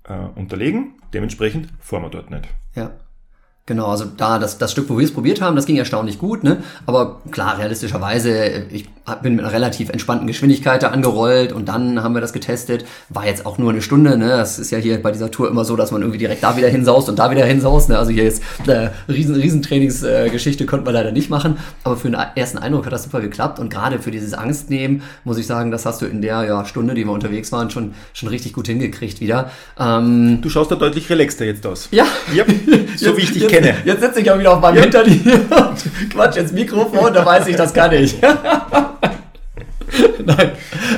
äh, unterlegen. Dementsprechend fahren wir dort nicht. Ja. Genau, also da das, das Stück, wo wir es probiert haben, das ging erstaunlich gut, ne? Aber klar, realistischerweise, ich bin mit einer relativ entspannten Geschwindigkeit da angerollt und dann haben wir das getestet. War jetzt auch nur eine Stunde, ne? Das ist ja hier bei dieser Tour immer so, dass man irgendwie direkt da wieder hinsaust und da wieder hinsaust. Ne? Also hier jetzt eine riesen, riesen Trainingsgeschichte äh, konnten wir leider nicht machen. Aber für einen ersten Eindruck hat das super geklappt und gerade für dieses Angstnehmen muss ich sagen, das hast du in der ja, Stunde, die wir unterwegs waren, schon, schon richtig gut hingekriegt wieder. Ähm, du schaust da deutlich relaxter jetzt aus. Ja. Yep. (laughs) So wie ich dich kenne. (laughs) Jetzt sitze ich ja wieder auf meinem ja. Hinterrad und quatsch ins Mikrofon, da weiß ich, das kann ich. (laughs) Nein,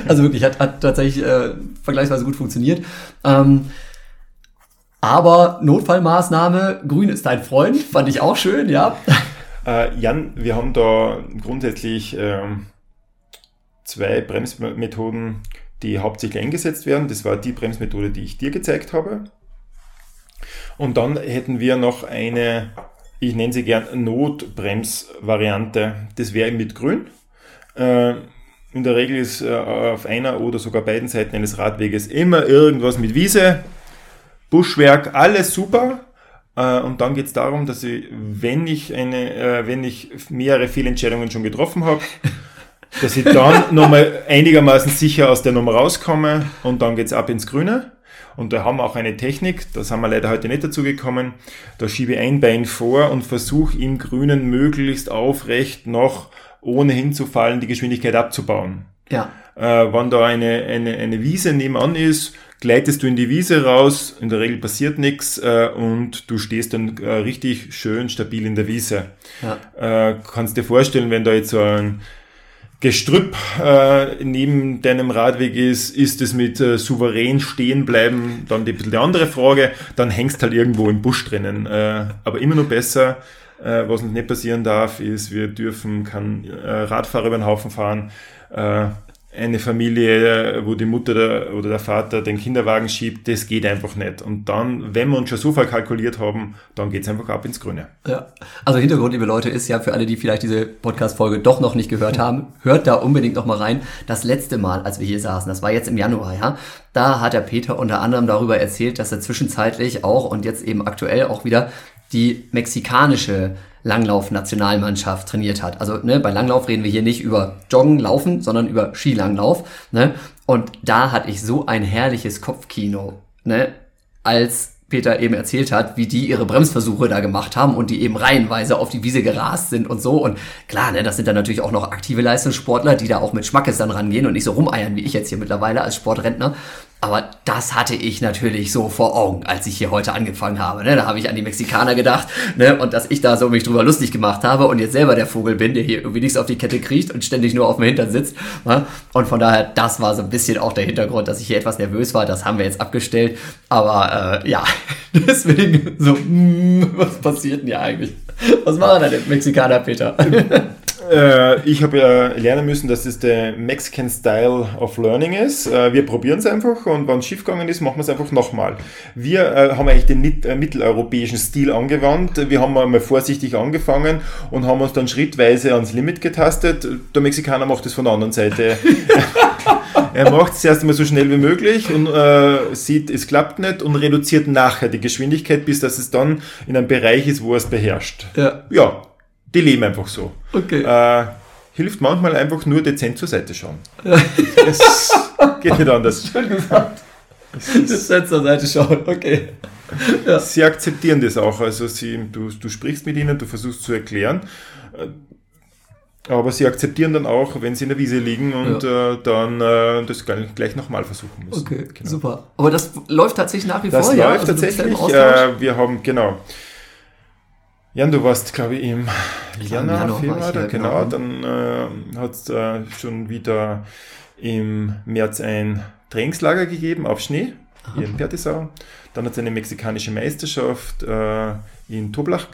also wirklich, hat, hat tatsächlich äh, vergleichsweise gut funktioniert. Ähm, aber Notfallmaßnahme, Grün ist dein Freund, fand ich auch schön, ja. (laughs) Äh, Jan, wir haben da grundsätzlich ähm, zwei Bremsmethoden, die hauptsächlich eingesetzt werden. Das war die Bremsmethode, die ich dir gezeigt habe. Und dann hätten wir noch eine, ich nenne sie gern Notbremsvariante. Das wäre mit Grün. Äh, in der Regel ist äh, auf einer oder sogar beiden Seiten eines Radweges immer irgendwas mit Wiese, Buschwerk, alles super. Äh, und dann geht es darum, dass ich, wenn ich eine, wenn ich mehrere Fehlentscheidungen schon getroffen habe, dass ich dann nochmal einigermaßen sicher aus der Nummer rauskomme und dann geht es ab ins Grüne. Und da haben wir auch eine Technik, da sind wir leider heute nicht dazu gekommen. Da schiebe ich ein Bein vor und versuche im Grünen möglichst aufrecht noch, ohne hinzufallen, die Geschwindigkeit abzubauen. Ja. Äh, wenn da eine, eine, eine Wiese nebenan ist, gleitest du in die Wiese raus, in der Regel passiert nichts äh, und du stehst dann äh, richtig schön stabil in der Wiese. Ja. Äh, kannst dir vorstellen, wenn da jetzt so ein Gestrüpp äh, neben deinem Radweg ist, ist es mit äh, souverän stehen bleiben dann die, die andere Frage, dann hängst halt irgendwo im Busch drinnen. Äh, aber immer nur besser, äh, was uns nicht passieren darf, ist, wir dürfen kein äh, Radfahrer über den Haufen fahren. Äh, eine Familie, wo die Mutter oder der Vater den Kinderwagen schiebt, das geht einfach nicht. Und dann, wenn wir uns schon so verkalkuliert haben, dann geht's einfach ab ins Grüne. Ja, also Hintergrund, liebe Leute, ist ja für alle, die vielleicht diese Podcast-Folge doch noch nicht gehört haben, hört da unbedingt noch mal rein. Das letzte Mal, als wir hier saßen, das war jetzt im Januar, ja, da hat der Peter unter anderem darüber erzählt, dass er zwischenzeitlich auch und jetzt eben aktuell auch wieder die mexikanische Langlauf-Nationalmannschaft trainiert hat. Also ne, bei Langlauf reden wir hier nicht über Joggen, Laufen, sondern über Skilanglauf. Ne? Und da hatte ich so ein herrliches Kopfkino, ne? als Peter eben erzählt hat, wie die ihre Bremsversuche da gemacht haben und die eben reihenweise auf die Wiese gerast sind und so. Und klar, ne, das sind dann natürlich auch noch aktive Leistungssportler, die da auch mit Schmackes dann rangehen und nicht so rumeiern wie ich jetzt hier mittlerweile als Sportrentner. Aber das hatte ich natürlich so vor Augen, als ich hier heute angefangen habe. Ne? Da habe ich an die Mexikaner gedacht ne? und dass ich da so mich drüber lustig gemacht habe und jetzt selber der Vogel bin, der hier irgendwie nichts auf die Kette kriegt und ständig nur auf dem Hintern sitzt. Ne? Und von daher, das war so ein bisschen auch der Hintergrund, dass ich hier etwas nervös war. Das haben wir jetzt abgestellt. Aber äh, ja, (laughs) deswegen so, mm, was passiert denn hier eigentlich? Was machen da denn Mexikaner, Peter? (laughs) Äh, ich habe ja lernen müssen, dass es der Mexican Style of Learning ist. Äh, wir probieren es einfach und wenn es schiefgegangen ist, machen wir es einfach nochmal. Wir äh, haben eigentlich den mit, äh, mitteleuropäischen Stil angewandt. Wir haben mal vorsichtig angefangen und haben uns dann schrittweise ans Limit getastet. Der Mexikaner macht es von der anderen Seite. (laughs) er macht es erst einmal so schnell wie möglich und äh, sieht, es klappt nicht und reduziert nachher die Geschwindigkeit, bis dass es dann in einem Bereich ist, wo er es beherrscht. Ja. ja, die leben einfach so. Okay. Äh, hilft manchmal einfach nur dezent zur Seite schauen. Es geht nicht anders. (laughs) Schön gesagt. Dezent zur Seite schauen, okay. Ja. Sie akzeptieren das auch. Also sie, du, du sprichst mit ihnen, du versuchst zu erklären. Äh, aber sie akzeptieren dann auch, wenn sie in der Wiese liegen und ja. äh, dann äh, das gleich nochmal versuchen müssen. Okay, genau. super. Aber das läuft tatsächlich nach wie das vor, Das läuft ja? also tatsächlich. Äh, wir haben, genau. Jan, du warst, glaube ich, im Januar, Januar Februar, hier, genau. genau. Dann äh, hat es äh, schon wieder im März ein Trainingslager gegeben auf Schnee hier in Pertisau. Dann hat es eine mexikanische Meisterschaft äh, in Toblach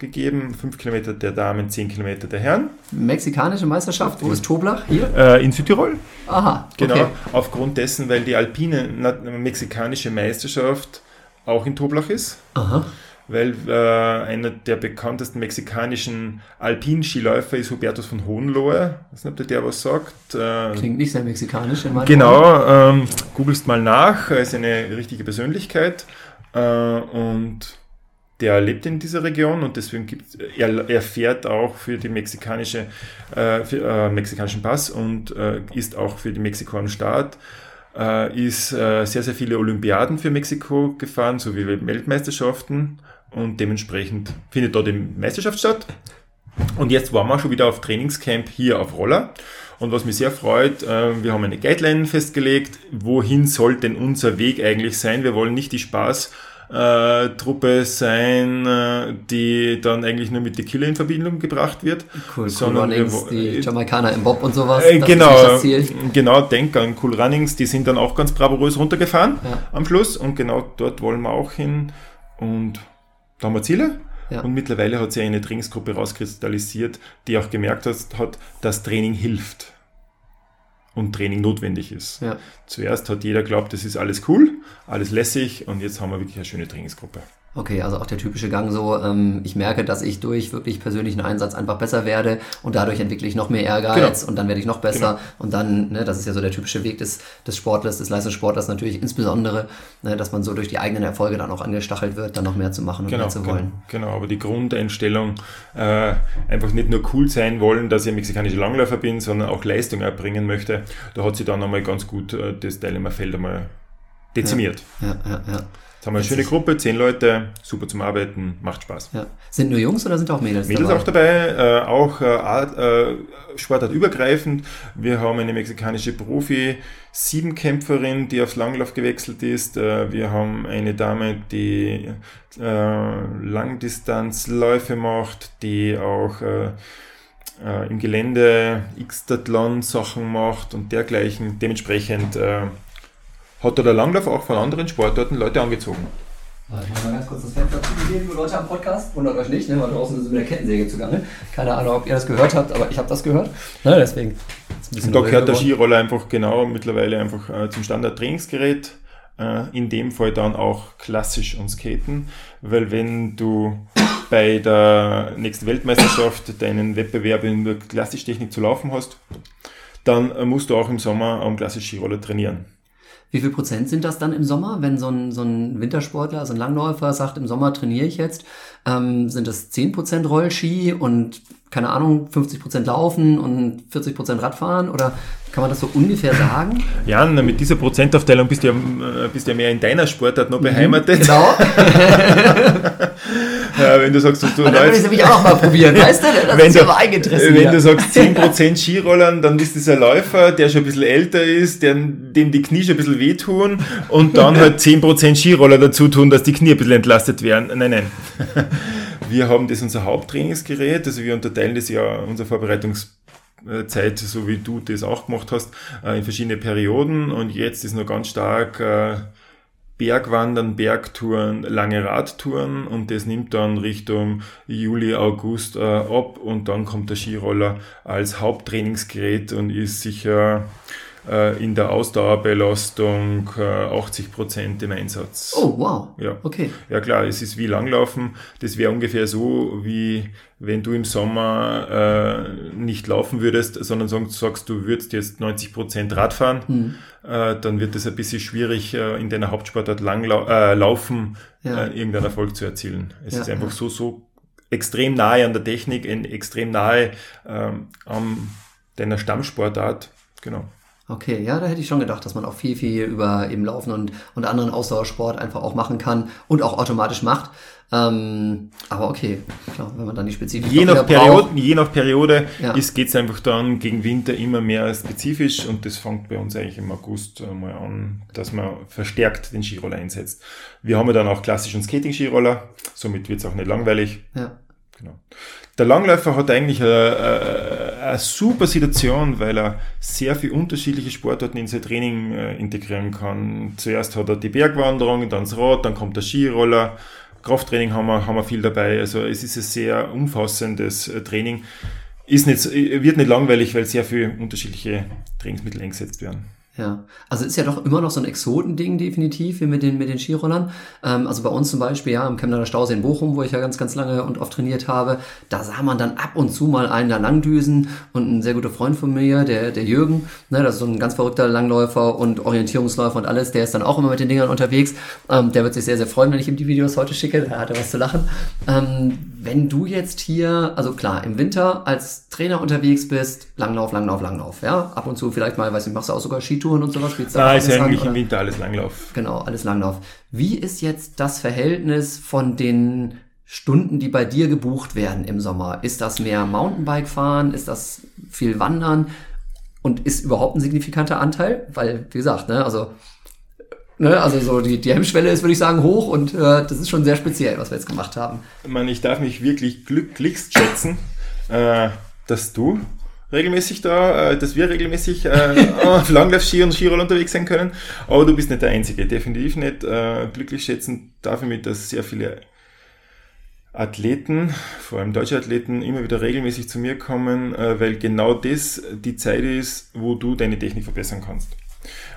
gegeben. Fünf Kilometer der Damen, zehn Kilometer der Herren. Mexikanische Meisterschaft, wo ist Toblach? Hier? Äh, in Südtirol. Aha, Genau, okay. aufgrund dessen, weil die alpine mexikanische Meisterschaft auch in Toblach ist. Aha. Weil äh, einer der bekanntesten mexikanischen Alpinskiläufer ist Hubertus von Hohenlohe. Ich weiß nicht, ob der was sagt. Äh, Klingt nicht sehr mexikanisch in genau, ähm, googelst mal nach. Er ist eine richtige Persönlichkeit äh, und der lebt in dieser Region und deswegen gibt er, er fährt auch für die mexikanische äh, für, äh, mexikanischen Pass und äh, ist auch für am Start äh, ist äh, sehr, sehr viele Olympiaden für Mexiko gefahren, sowie Weltmeisterschaften und dementsprechend findet dort die Meisterschaft statt. Und jetzt waren wir schon wieder auf Trainingscamp hier auf Roller. Und was mich sehr freut, äh, wir haben eine Guideline festgelegt, wohin soll denn unser Weg eigentlich sein. Wir wollen nicht die Spaß äh, Truppe sein, äh, die dann eigentlich nur mit Tequila in Verbindung gebracht wird. Cool, cool sondern wir Runnings, die Jamaikaner im Bob und sowas. äh, genau, genau, denk an Cool Runnings, die sind dann auch ganz bravourös runtergefahren Ja. am Schluss und genau dort wollen wir auch hin und da haben wir Ziele. Ja. Und mittlerweile hat sich eine Trainingsgruppe rauskristallisiert, die auch gemerkt hat, dass Training hilft und Training notwendig ist. Ja. Zuerst hat jeder glaubt, das ist alles cool, alles lässig und jetzt haben wir wirklich eine schöne Trainingsgruppe. Okay, also auch der typische Gang so, ähm, ich merke, dass ich durch wirklich persönlichen Einsatz einfach besser werde und dadurch entwickle ich noch mehr Ehrgeiz Genau. und dann werde ich noch besser und dann, ne, das ist ja so der typische Weg des, des Sportlers, des Leistungssportlers natürlich insbesondere, ne, dass man so durch die eigenen Erfolge dann auch angestachelt wird, dann noch mehr zu machen und Genau, mehr zu genau, wollen. genau, aber die Grundeinstellung, äh, einfach nicht nur cool sein wollen, dass ich ein mexikanischer Langläufer bin, sondern auch Leistung erbringen möchte, da hat sie dann einmal ganz gut äh, das Teilnehmerfeld einmal dezimiert. Ja, ja, ja. Jetzt haben wir eine schöne Gruppe, zehn Leute, super zum Arbeiten, macht Spaß. ja. Sind nur Jungs oder sind auch Mädels, Mädels dabei? auch dabei, äh, auch äh, Art, äh, sportartübergreifend. Wir haben eine mexikanische Profi-Siebenkämpferin, die aufs Langlauf gewechselt ist. Äh, wir haben eine Dame, die äh, Langdistanzläufe macht, die auch äh, äh, im Gelände X-Tathlon-Sachen macht und dergleichen. Dementsprechend äh, hat da der Langlauf auch von anderen Sportarten Leute angezogen. Warte, Ich muss mal ganz kurz das Fenster zugeben, liebe Leute am Podcast. Wundert euch nicht, ne? weil draußen ist mit der Kettensäge zugange. Keine Ahnung, ob ihr das gehört habt, aber ich habe das gehört. Ne, deswegen. Und da gehört der. Skiroller einfach genau mittlerweile einfach äh, zum Standard-Trainingsgerät. Äh, in dem Fall dann auch klassisch und Skaten, weil wenn du bei der nächsten Weltmeisterschaft deinen Wettbewerb in der Klassischtechnik zu laufen hast, dann äh, musst du auch im Sommer am klassisch Skiroller trainieren. Wie viel Prozent sind das dann im Sommer, wenn so ein, so ein Wintersportler, also ein Langläufer sagt, im Sommer trainiere ich jetzt? Ähm, sind das 10 Prozent Rollski und, keine Ahnung, 50 Prozent Laufen und 40 Prozent Radfahren? Oder kann man das so ungefähr (laughs) sagen? Ja, mit dieser Prozentaufteilung bist du ja, äh, bist ja mehr in deiner Sportart noch beheimatet. Genau. (laughs) (laughs) Äh, wenn du sagst, du Und dann will ich läufst, nämlich auch mal probieren, weißt du? Das wenn ist du, ja aber Eigeninteresse wenn du sagst 10% Skirollern, dann bist du dieser Läufer, der schon ein bisschen älter ist, der, dem die Knie schon ein bisschen wehtun und dann halt 10% Skiroller dazu tun, dass die Knie ein bisschen entlastet werden. Nein, nein. Wir haben das unser Haupttrainingsgerät, also wir unterteilen das ja, unsere Vorbereitungszeit, so wie du das auch gemacht hast, äh, in verschiedene Perioden. Und jetzt ist noch ganz stark äh, Bergwandern, Bergtouren, lange Radtouren. Und das nimmt dann Richtung Juli, August äh, ab. Und dann kommt der Skiroller als Haupttrainingsgerät und ist sicher in der Ausdauerbelastung äh, 80 Prozent im Einsatz. Oh, wow. Ja. Okay. Ja klar, es ist wie Langlaufen. Das wäre ungefähr so, wie wenn du im Sommer äh, nicht laufen würdest, sondern sag- sagst, du würdest jetzt 90% Rad fahren, Hm. äh, dann wird es ein bisschen schwierig, äh, in deiner Hauptsportart Langlau äh, Laufen Ja. äh, irgendeinen Erfolg zu erzielen. Es Ja, ist einfach ja. so, so extrem nahe an der Technik, extrem nahe ähm, an deiner Stammsportart. Genau. Okay, ja, da hätte ich schon gedacht, dass man auch viel, viel über eben Laufen und, und anderen Ausdauersport einfach auch machen kann und auch automatisch macht. Ähm, aber okay, klar, wenn man dann die Spezifik Je nach, braucht. Periode, je nach Periode Ja. geht es einfach dann gegen Winter immer mehr spezifisch und das fängt bei uns eigentlich im August äh, mal an, dass man verstärkt den Skiroller einsetzt. Wir haben ja dann auch klassischen Skating-Skiroller, somit wird es auch nicht langweilig. Ja. Genau. Der Langläufer hat eigentlich eine, eine, eine, super Situation, weil er sehr viele unterschiedliche Sportarten in sein Training äh, integrieren kann. Zuerst hat er die Bergwanderung, dann das Rad, dann kommt der Skiroller. Krafttraining haben wir, haben wir viel dabei. Also es ist ein sehr umfassendes äh, Training. Ist nicht, wird nicht langweilig, weil sehr viele unterschiedliche Trainingsmittel eingesetzt werden. Ja, also ist ja doch immer noch so ein Exotending definitiv, wie mit den, mit den Skirollern. Ähm, also bei uns zum Beispiel, ja, im Chemnader Stausee in Bochum, wo ich ja ganz, ganz lange und oft trainiert habe, da sah man dann ab und zu mal einen da langdüsen und ein sehr guter Freund von mir, der, der Jürgen, ne, das ist so ein ganz verrückter Langläufer und Orientierungsläufer und alles, der ist dann auch immer mit den Dingern unterwegs. Ähm, der wird sich sehr, sehr freuen, wenn ich ihm die Videos heute schicke, da hat er was zu lachen. Ähm, wenn du jetzt hier, also klar, im Winter als Trainer unterwegs bist, Langlauf, Langlauf, Langlauf, ja, ab und zu vielleicht mal, weiß nicht, machst du auch sogar Skitouren und sowas? Spielst da ist ja eigentlich an, im Winter alles Langlauf. Genau, alles Langlauf. Wie ist jetzt das Verhältnis von den Stunden, die bei dir gebucht werden im Sommer? Ist das mehr Mountainbike fahren? Ist das viel Wandern? Und ist überhaupt ein signifikanter Anteil? Weil, wie gesagt, ne, also Ne, also so die, die Hemmschwelle ist, würde ich sagen, hoch und äh, das ist schon sehr speziell, was wir jetzt gemacht haben. Ich meine, ich darf mich wirklich glücklichst schätzen, äh, dass du regelmäßig da, äh, dass wir regelmäßig äh, (laughs) auf Langlauf-Ski und Skiroll unterwegs sein können. Aber du bist nicht der Einzige, definitiv nicht. Äh, glücklich schätzen darf ich mit, dass sehr viele Athleten, vor allem deutsche Athleten, immer wieder regelmäßig zu mir kommen, äh, weil genau das die Zeit ist, wo du deine Technik verbessern kannst.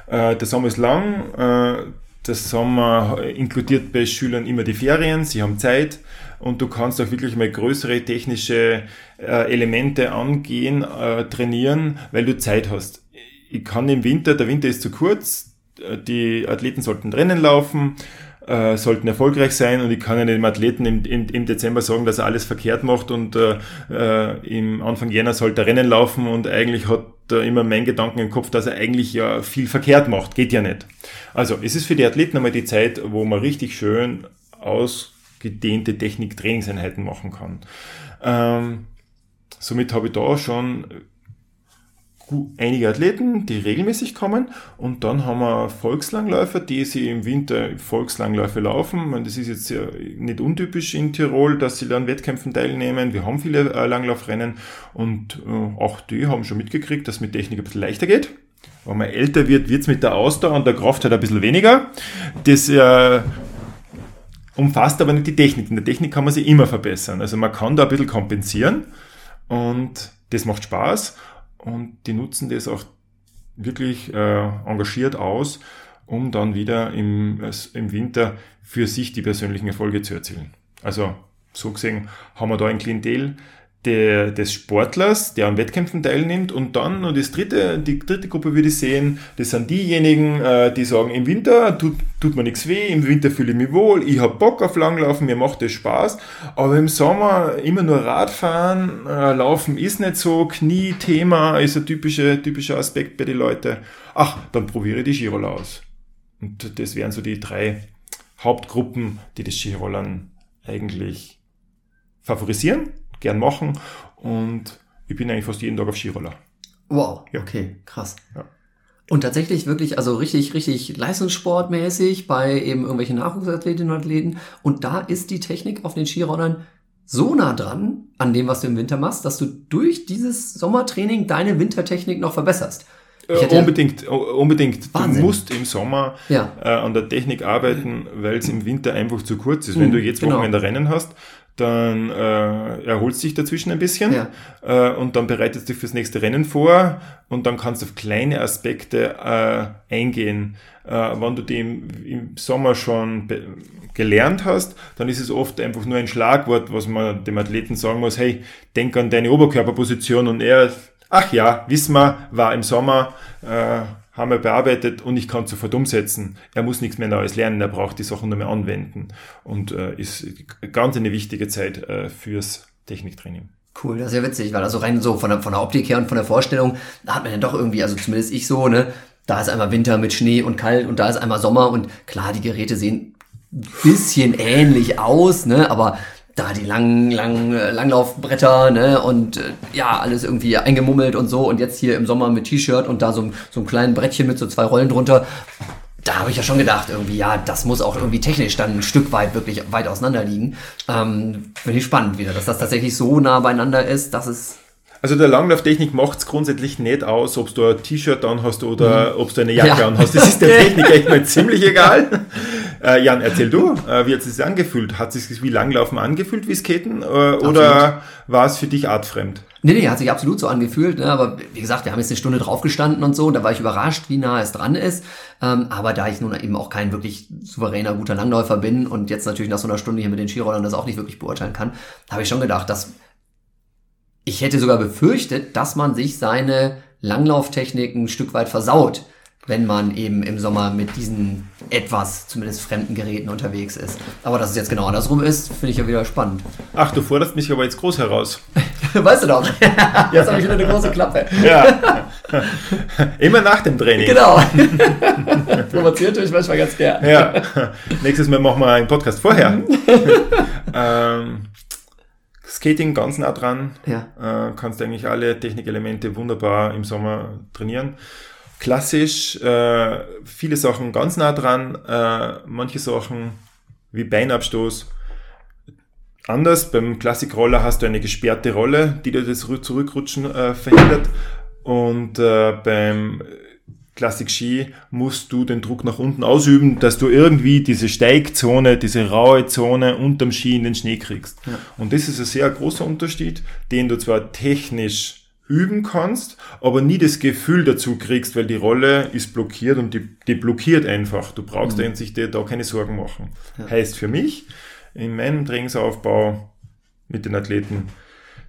Äh, der Sommer ist lang. Äh, der Sommer inkludiert bei Schülern immer die Ferien. Sie haben Zeit und du kannst auch wirklich mal größere technische äh, Elemente angehen, trainieren, weil du Zeit hast. Ich kann im Winter, der Winter ist zu kurz, die Athleten sollten Rennen laufen, äh, sollten erfolgreich sein und ich kann ja dem Athleten im, im, im Dezember sagen, dass er alles verkehrt macht und äh, äh, im Anfang Jänner sollte er Rennen laufen und eigentlich hat er immer mein Gedanken im Kopf, dass er eigentlich ja viel verkehrt macht. Geht ja nicht. Also es ist für die Athleten einmal die Zeit, wo man richtig schön ausgedehnte Technik-Trainingseinheiten machen kann. Ähm, somit habe ich da schon einige Athleten, die regelmäßig kommen und dann haben wir Volkslangläufer, die sie im Winter Volkslangläufe laufen. Und das ist jetzt ja nicht untypisch in Tirol, dass sie dann Wettkämpfen teilnehmen. Wir haben viele äh, Langlaufrennen und äh, auch die haben schon mitgekriegt, dass mit Technik ein bisschen leichter geht. Wenn man älter wird, wird es mit der Ausdauer und der Kraft halt ein bisschen weniger. Das äh, umfasst aber nicht die Technik. In der Technik kann man sie immer verbessern. Also man kann da ein bisschen kompensieren und das macht Spaß und die nutzen das auch wirklich äh, engagiert aus, um dann wieder im, im Winter für sich die persönlichen Erfolge zu erzielen. Also so gesehen haben wir da ein Klientel, der, des Sportlers, der an Wettkämpfen teilnimmt und dann, und das dritte, die dritte Gruppe würde ich sehen, das sind diejenigen, äh, die sagen, im Winter tut, tut mir nichts weh, im Winter fühle ich mich wohl, ich habe Bock auf Langlaufen, mir macht das Spaß, aber im Sommer immer nur Radfahren, äh, Laufen ist nicht so, Knie-Thema ist ein typischer, typischer Aspekt bei den Leuten. Ach, dann probiere ich die Skiroller aus. Und das wären so die drei Hauptgruppen, die das Skirollern eigentlich favorisieren gern machen und ich bin eigentlich fast jeden Tag auf Skiroller. Wow, ja. okay, krass. Ja. Und tatsächlich wirklich, also richtig, richtig leistungssportmäßig bei eben irgendwelchen Nachwuchsathletinnen und Athleten. Und da ist die Technik auf den Skirollern so nah dran an dem, was du im Winter machst, dass du durch dieses Sommertraining deine Wintertechnik noch verbesserst. Äh, unbedingt, unbedingt. Wahnsinn. Du musst im Sommer ja. äh, an der Technik arbeiten, weil es im Winter einfach zu kurz ist. Wenn mhm, du jetzt Wochenende genau. Rennen hast, dann äh, erholst dich dazwischen ein bisschen ja. äh, und dann bereitest du dich fürs nächste Rennen vor und dann kannst du auf kleine Aspekte äh, eingehen. Äh, wenn du die im, im Sommer schon gelernt hast, dann ist es oft einfach nur ein Schlagwort, was man dem Athleten sagen muss, hey, denk an deine Oberkörperposition und er, ach ja, wissen wir, war im Sommer, äh, haben wir bearbeitet und ich kann es sofort umsetzen. Er muss nichts mehr Neues lernen, er braucht die Sachen nur mehr anwenden und äh, ist ganz eine wichtige Zeit äh, fürs Techniktraining. Cool, das ist ja witzig, weil also rein so von der, von der Optik her und von der Vorstellung, da hat man ja doch irgendwie, also zumindest ich so, ne, da ist einmal Winter mit Schnee und kalt und da ist einmal Sommer und klar, die Geräte sehen bisschen ähnlich aus, ne, aber da die langen, langen äh, Langlaufbretter, ne, und äh, ja, alles irgendwie eingemummelt und so. Und jetzt hier im Sommer mit T-Shirt und da so, so ein kleines Brettchen mit so zwei Rollen drunter. da habe ich ja schon gedacht, irgendwie, ja, das muss auch irgendwie technisch dann ein Stück weit wirklich weit auseinander liegen. Ähm, Finde ich spannend wieder, dass das tatsächlich so nah beieinander ist, dass es also der Langlauftechnik macht es grundsätzlich nicht aus, ob du ein T-Shirt an hast oder mhm. ob du eine Jacke ja. an hast. Das ist der (laughs) Technik echt mal ziemlich egal. Äh, Jan, erzähl du, äh, wie hat es sich angefühlt? Hat es sich wie Langlaufen angefühlt wie Skaten äh, oder war es für dich artfremd? Nee, nee, hat sich absolut so angefühlt. Ne? Aber wie gesagt, wir haben jetzt eine Stunde draufgestanden und so. Und da war ich überrascht, wie nah es dran ist. Ähm, aber da ich nun eben auch kein wirklich souveräner, guter Langläufer bin und jetzt natürlich nach so einer Stunde hier mit den Skirollern das auch nicht wirklich beurteilen kann, habe ich schon gedacht, dass ich hätte sogar befürchtet, dass man sich seine Langlauftechniken ein Stück weit versaut, wenn man eben im Sommer mit diesen etwas, zumindest fremden Geräten unterwegs ist. Aber dass es jetzt genau andersrum ist, finde ich ja wieder spannend. Ach, du forderst mich aber jetzt groß heraus. (laughs) weißt du doch. (laughs) Jetzt habe ich wieder eine große Klappe. Ja. (laughs) Immer nach dem Training. Genau. Provoziert euch manchmal ganz gern. Ja. Nächstes Mal machen wir einen Podcast vorher. ähm, Skating ganz nah dran. Ja. Äh, kannst eigentlich alle Technikelemente wunderbar im Sommer trainieren. Klassisch, äh, viele Sachen ganz nah dran, äh, manche Sachen wie Beinabstoß. Anders, beim Klassikroller hast du eine gesperrte Rolle, die dir das Zurückrutschen äh, verhindert. Und äh, beim Classic Ski musst du den Druck nach unten ausüben, dass du irgendwie diese Steigzone, diese raue Zone unterm Ski in den Schnee kriegst. Ja. Und das ist ein sehr großer Unterschied, den du zwar technisch üben kannst, aber nie das Gefühl dazu kriegst, weil die Rolle ist blockiert und die, die blockiert einfach. Du brauchst mhm. sich dir da keine Sorgen machen. Ja. Heißt für mich, in meinem Trainingsaufbau mit den Athleten,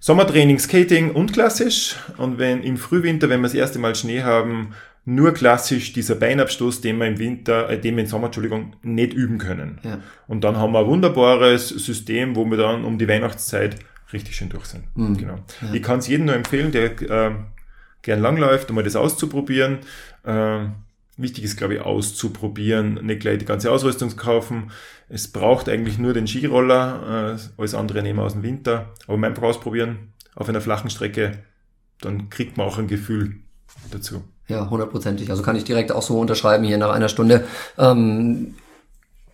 Sommertraining, Skating und klassisch. Und wenn im Frühwinter, wenn wir das erste Mal Schnee haben, nur klassisch dieser Beinabstoß, den wir im Winter, äh, den wir im Sommer, Entschuldigung, nicht üben können. Ja. Und dann haben wir ein wunderbares System, wo wir dann um die Weihnachtszeit richtig schön durch sind. Mhm. Genau. Ja. Ich kann es jedem nur empfehlen, der äh, gern langläuft, um mal das auszuprobieren. Äh, wichtig ist, glaube ich, auszuprobieren, nicht gleich die ganze Ausrüstung zu kaufen. Es braucht eigentlich nur den Skiroller, äh, alles andere nehmen wir aus dem Winter. Aber einfach ausprobieren auf einer flachen Strecke, dann kriegt man auch ein Gefühl dazu. Ja, hundertprozentig. Also kann ich direkt auch so unterschreiben hier nach einer Stunde. Ähm,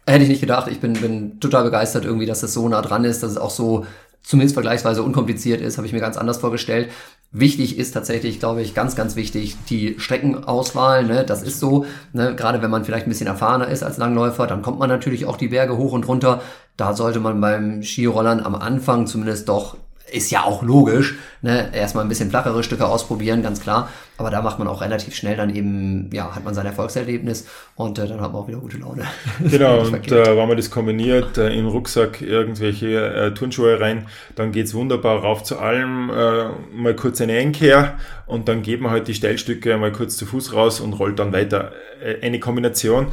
hätte ich nicht gedacht. Ich bin, bin total begeistert irgendwie, dass das so nah dran ist, dass es auch so zumindest vergleichsweise unkompliziert ist, habe ich mir ganz anders vorgestellt. Wichtig ist tatsächlich, glaube ich, ganz, ganz wichtig, die Streckenauswahl. Ne? Das ist so, ne? gerade wenn man vielleicht ein bisschen erfahrener ist als Langläufer, dann kommt man natürlich auch die Berge hoch und runter. Da sollte man beim Skirollern am Anfang zumindest doch ist ja auch logisch, ne? erstmal ein bisschen flachere Stücke ausprobieren, ganz klar. Aber da macht man auch relativ schnell dann eben, ja, hat man sein Erfolgserlebnis und äh, dann hat man auch wieder gute Laune. (laughs) Genau, und äh, wenn man das kombiniert, äh, im Rucksack irgendwelche äh, Turnschuhe rein, dann geht's wunderbar rauf zu allem, äh, mal kurz eine Einkehr und dann geht man halt die Steilstücke mal kurz zu Fuß raus und rollt dann weiter. Äh, eine Kombination,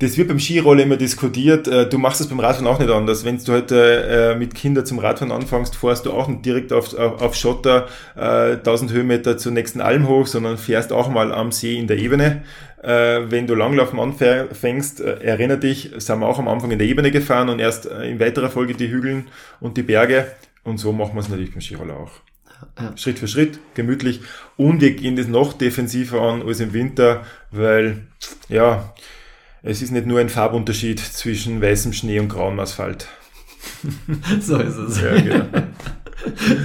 das wird beim Skiroller immer diskutiert. Äh, du machst es beim Radfahren auch nicht anders. Wenn du heute äh, mit Kindern zum Radfahren anfängst, fährst du auch nicht direkt auf, auf, auf Schotter äh, 1000 Höhenmeter zur nächsten Alm hoch, sondern fährst auch mal am See in der Ebene. Äh, wenn du Langlaufen anfängst, äh, erinnere dich, sind wir auch am Anfang in der Ebene gefahren und erst äh, in weiterer Folge die Hügeln und die Berge. Und so machen wir es natürlich beim Skiroller auch. Ja. Schritt für Schritt, gemütlich. Und wir gehen das noch defensiver an als im Winter, weil, ja, es ist nicht nur ein Farbunterschied zwischen weißem Schnee und grauem Asphalt. (laughs) so ist es. Ja, genau.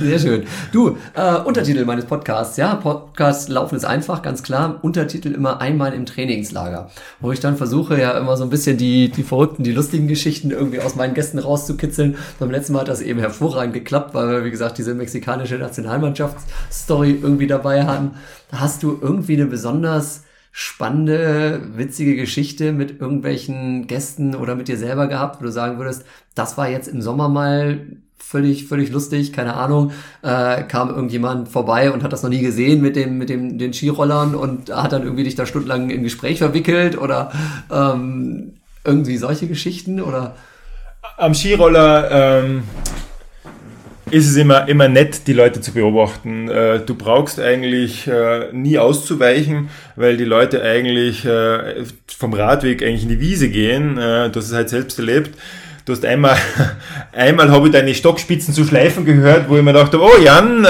Sehr schön. Du, äh, Untertitel meines Podcasts, ja, Podcast Laufen ist einfach, ganz klar. Untertitel immer einmal im Trainingslager, wo ich dann versuche ja immer so ein bisschen die, die verrückten, die lustigen Geschichten irgendwie aus meinen Gästen rauszukitzeln. Beim letzten Mal hat das eben hervorragend geklappt, weil wir, wie gesagt, diese mexikanische Nationalmannschaftsstory irgendwie dabei hatten. Hast du irgendwie eine besonders spannende, witzige Geschichte mit irgendwelchen Gästen oder mit dir selber gehabt, wo du sagen würdest, das war jetzt im Sommer mal völlig, völlig lustig, keine Ahnung, äh, kam irgendjemand vorbei und hat das noch nie gesehen mit dem, mit dem, den Skirollern und hat dann irgendwie dich da stundenlang in Gespräch verwickelt oder ähm, irgendwie solche Geschichten oder? Am Skiroller ähm, ist es immer, immer nett, die Leute zu beobachten. Äh, du brauchst eigentlich äh, nie auszuweichen, weil die Leute eigentlich äh, vom Radweg eigentlich in die Wiese gehen. Du hast es halt selbst erlebt. Du hast einmal, (laughs) einmal habe ich deine Stockspitzen zu schleifen gehört, wo ich mir dachte, oh Jan,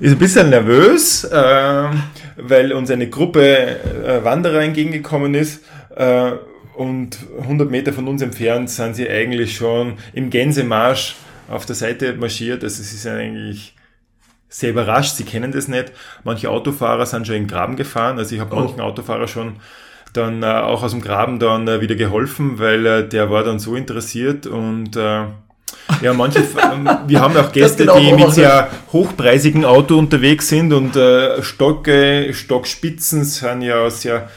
ist ein bisschen nervös, weil uns eine Gruppe Wanderer entgegengekommen ist und 100 Meter von uns entfernt sind sie eigentlich schon im Gänsemarsch auf der Seite marschiert. Also sie sind eigentlich sehr überrascht, sie kennen das nicht. Manche Autofahrer sind schon in den Graben gefahren. Also ich habe oh. manchen Autofahrer schon dann äh, auch aus dem Graben dann äh, wieder geholfen, weil äh, der war dann so interessiert und äh, ja, manche, (laughs) wir haben auch Gäste, die mit sehr hochpreisigen Auto unterwegs sind und äh, Stocke, Stockspitzen sind ja aus sehr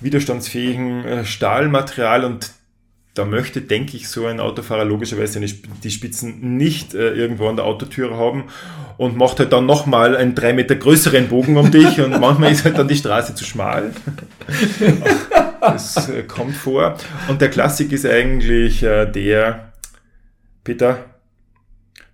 widerstandsfähigen äh, Stahlmaterial und da möchte, denke ich, so ein Autofahrer logischerweise die Spitzen nicht äh, irgendwo an der Autotür haben und macht halt dann nochmal einen drei Meter größeren Bogen um dich und manchmal ist halt dann die Straße zu schmal. (laughs) das äh, kommt vor. Und der Klassik ist eigentlich äh, der, Peter,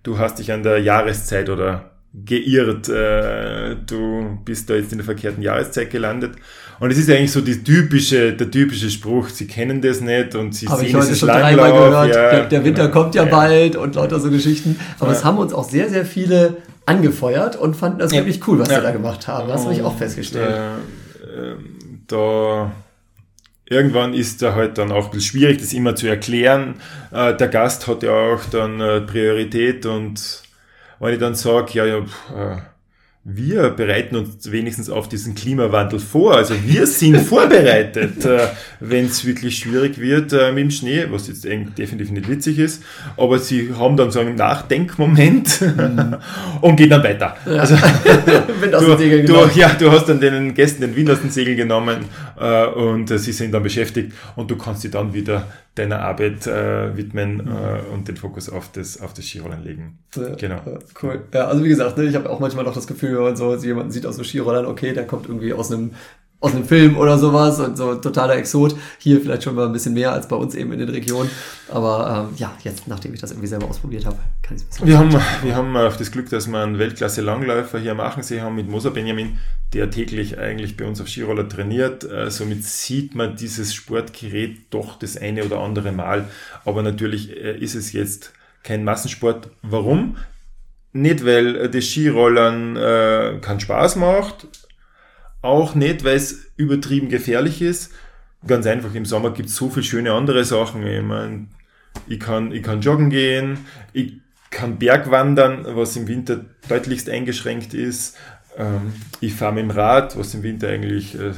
du hast dich an der Jahreszeit oder geirrt, äh, du bist da jetzt in der verkehrten Jahreszeit gelandet. Und es ist eigentlich so die typische, der typische Spruch, sie kennen das nicht und sie Habe sehen ich heute schon dreimal gehört, ja, der, der, Winter genau. kommt ja, ja, bald und lauter so Geschichten. Aber es haben uns auch sehr, sehr viele angefeuert und fanden das wirklich cool, was sie da gemacht haben. Das habe ich auch festgestellt. Äh, äh, da irgendwann ist da halt dann auch ein bisschen schwierig, das immer zu erklären. Äh, der Gast hat ja auch dann äh, Priorität und wenn ich dann sage, ja, ja, pff, äh, wir bereiten uns wenigstens auf diesen Klimawandel vor. Also wir sind (laughs) vorbereitet, äh, wenn es wirklich schwierig wird äh, mit dem Schnee, was jetzt definitiv nicht witzig ist. Aber sie haben dann so einen Nachdenkmoment mhm. (laughs) und gehen dann weiter. Ja. Also, (laughs) du, du, ja, du hast dann den Gästen den Wind aus den Segel genommen äh, und äh, sie sind dann beschäftigt und du kannst sie dann wieder deiner Arbeit äh, widmen mhm. äh, und den Fokus auf das, auf das Skirollen legen. Ja, genau. cool. Ja, also wie gesagt, ne, ich habe auch manchmal noch das Gefühl, wenn man so jemanden sieht aus so Skirollern, okay, der kommt irgendwie aus einem aus einem Film oder sowas und so totaler Exot. Hier vielleicht schon mal ein bisschen mehr als bei uns eben in den Regionen. Aber ähm, ja, jetzt, nachdem ich das irgendwie selber ausprobiert habe, kann ich es Wir haben, wir haben auch das Glück, dass wir einen Weltklasse-Langläufer hier am Achensee haben mit Moser Benjamin, der täglich eigentlich bei uns auf Skiroller trainiert. Äh, somit sieht man dieses Sportgerät doch das eine oder andere Mal. Aber natürlich äh, ist es jetzt kein Massensport. Warum? Nicht, weil das Skirollern äh, keinen Spaß macht, auch nicht, weil es übertrieben gefährlich ist. Ganz einfach, im Sommer gibt es so viele schöne andere Sachen. Ich, mein, ich, kann, ich kann joggen gehen, ich kann Bergwandern, was im Winter deutlichst eingeschränkt ist. Ähm, ich fahre mit dem Rad, was im Winter eigentlich, äh,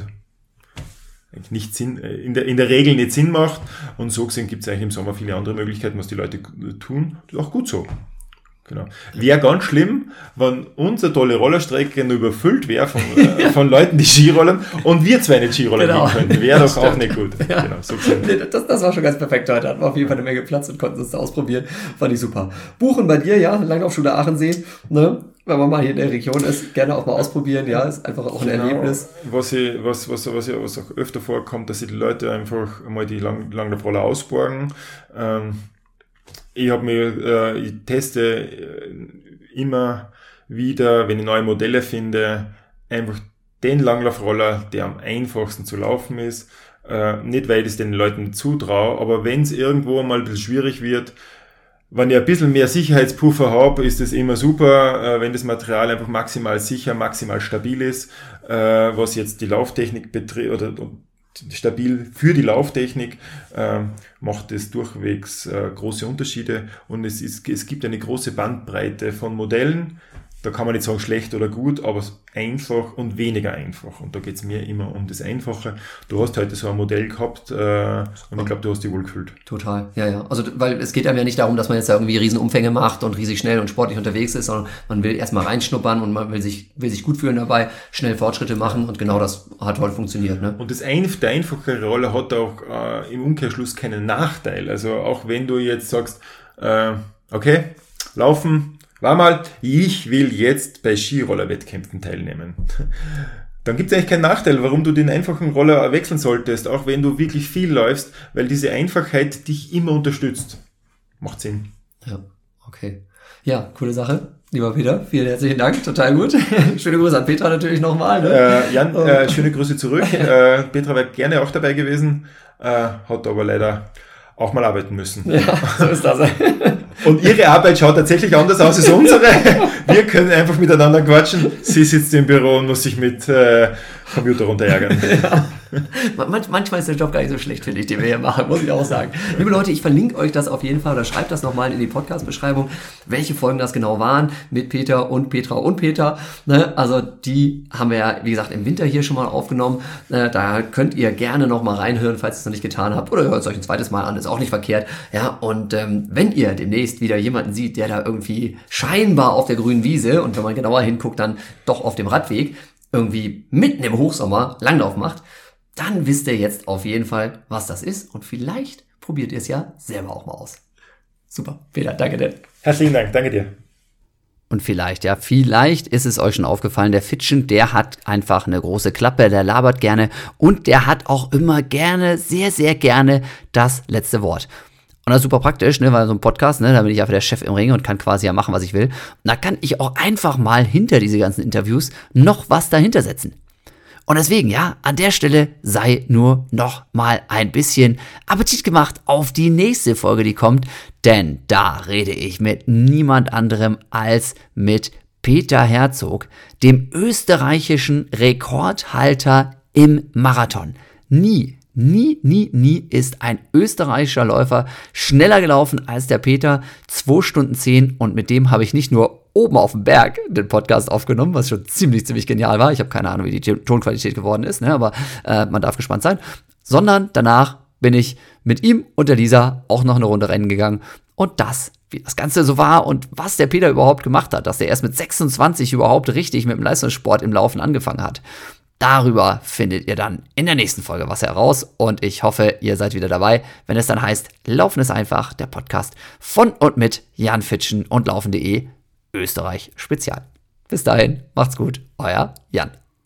eigentlich nicht Sinn, äh, in, der, in der Regel nicht Sinn macht. Und so gesehen gibt es eigentlich im Sommer viele andere Möglichkeiten, was die Leute tun. Das ist auch gut so. Genau. Wäre ganz schlimm, wenn unsere tolle Rollerstrecke nur überfüllt wäre von, (laughs) äh, von Leuten, die Skirollen und wir zwei nicht Skirollen genau. könnten. Wäre doch auch nicht gut. Ja. Genau, so das, das war schon ganz perfekt heute. Hatten wir auf jeden Fall eine Menge Platz und konnten es ausprobieren. Fand ich super. Buchen bei dir, ja, Langlaufschule Aachensee. Ne? Wenn man mal hier in der Region ist, gerne auch mal ausprobieren. Ja, ist einfach auch ein genau. Erlebnis. Was, ich, was, was, was, was auch öfter vorkommt, dass die Leute einfach mal die Lang Langlaufroller ausborgen. Ähm, ich habe mir, äh, ich teste äh, immer wieder, wenn ich neue Modelle finde, einfach den Langlaufroller, der am einfachsten zu laufen ist. Äh, nicht, weil ich es den Leuten zutraue, aber wenn es irgendwo mal ein bisschen schwierig wird, wenn ich ein bisschen mehr Sicherheitspuffer habe, ist es immer super, äh, wenn das Material einfach maximal sicher, maximal stabil ist, äh, was jetzt die Lauftechnik betrifft oder stabil für die Lauftechnik, äh, macht es durchwegs äh, große Unterschiede. Und es, ist, es gibt eine große Bandbreite von Modellen da kann man nicht sagen schlecht oder gut, aber einfach und weniger einfach. Und da geht's mir immer um das Einfache. Du hast heute so ein Modell gehabt äh, und ich glaube, du hast dich wohl gefühlt. Total, ja, ja. Also weil es geht einem ja nicht darum, dass man jetzt da irgendwie Riesenumfänge macht und riesig schnell und sportlich unterwegs ist, sondern man will erstmal reinschnuppern und man will sich, will sich gut fühlen dabei, schnell Fortschritte machen und genau das hat heute funktioniert. Ne? Und das ein, der einfache Rolle hat auch äh, im Umkehrschluss keinen Nachteil. Also auch wenn du jetzt sagst, äh, okay, laufen, war mal, ich will jetzt bei Skiroller-Wettkämpfen teilnehmen. (laughs) Dann gibt es eigentlich keinen Nachteil, warum du den einfachen Roller wechseln solltest, auch wenn du wirklich viel läufst, weil diese Einfachheit dich immer unterstützt. Macht Sinn. Ja, okay. Ja, coole Sache. Lieber Peter, vielen herzlichen Dank, total gut. (laughs) schöne Grüße an Petra natürlich nochmal. Ne? Äh, Jan, äh, schöne Grüße zurück. (laughs) äh, Petra wäre gerne auch dabei gewesen, äh, hat aber leider auch mal arbeiten müssen. Ja, so ist das. Und ihre Arbeit schaut tatsächlich anders aus als unsere. Wir können einfach miteinander quatschen. Sie sitzt im Büro und muss sich mit äh, Computer runterärgern. Ja. Man, manchmal ist der Job gar nicht so schlecht, finde ich, den wir hier machen, muss ich auch sagen. Liebe Leute, ich verlinke euch das auf jeden Fall oder schreibt das nochmal in die Podcast-Beschreibung, welche Folgen das genau waren mit Peter und Petra und Peter. Ne? Also die haben wir ja, wie gesagt, im Winter hier schon mal aufgenommen. Ne? Da könnt ihr gerne nochmal reinhören, falls ihr es noch nicht getan habt. Oder hört es euch ein zweites Mal an, ist auch nicht verkehrt. Ja, und ähm, wenn ihr demnächst wieder jemanden sieht, der da irgendwie scheinbar auf der grünen Wiese und wenn man genauer hinguckt, dann doch auf dem Radweg irgendwie mitten im Hochsommer Langlauf macht, dann wisst ihr jetzt auf jeden Fall, was das ist und vielleicht probiert ihr es ja selber auch mal aus. Super, Peter, danke dir. Herzlichen Dank, danke dir. Und vielleicht, ja, vielleicht ist es euch schon aufgefallen, der Fitschen, der hat einfach eine große Klappe, der labert gerne und der hat auch immer gerne, sehr, sehr gerne das letzte Wort. Und das ist super praktisch, ne, weil so ein Podcast, ne, da bin ich einfach der Chef im Ring und kann quasi ja machen, was ich will. Und da kann ich auch einfach mal hinter diese ganzen Interviews noch was dahinter setzen. Und deswegen, ja, an der Stelle sei nur noch mal ein bisschen Appetit gemacht auf die nächste Folge, die kommt, denn da rede ich mit niemand anderem als mit Peter Herzog, dem österreichischen Rekordhalter im Marathon. Nie Nie, nie, nie ist ein österreichischer Läufer schneller gelaufen als der Peter. 2 Stunden 10 und mit dem habe ich nicht nur oben auf dem Berg den Podcast aufgenommen, was schon ziemlich, ziemlich genial war. Ich habe keine Ahnung, wie die Tonqualität geworden ist, ne? aber äh, man darf gespannt sein. Sondern danach bin ich mit ihm und der Lisa auch noch eine Runde rennen gegangen. Und das, wie das Ganze so war und was der Peter überhaupt gemacht hat, dass er erst mit 26 überhaupt richtig mit dem Leistungssport im Laufen angefangen hat. Darüber findet ihr dann in der nächsten Folge was heraus und ich hoffe, ihr seid wieder dabei, wenn es dann heißt, Laufen ist einfach, der Podcast von und mit Jan Fitschen und Laufen.de Österreich Spezial. Bis dahin, macht's gut, euer Jan.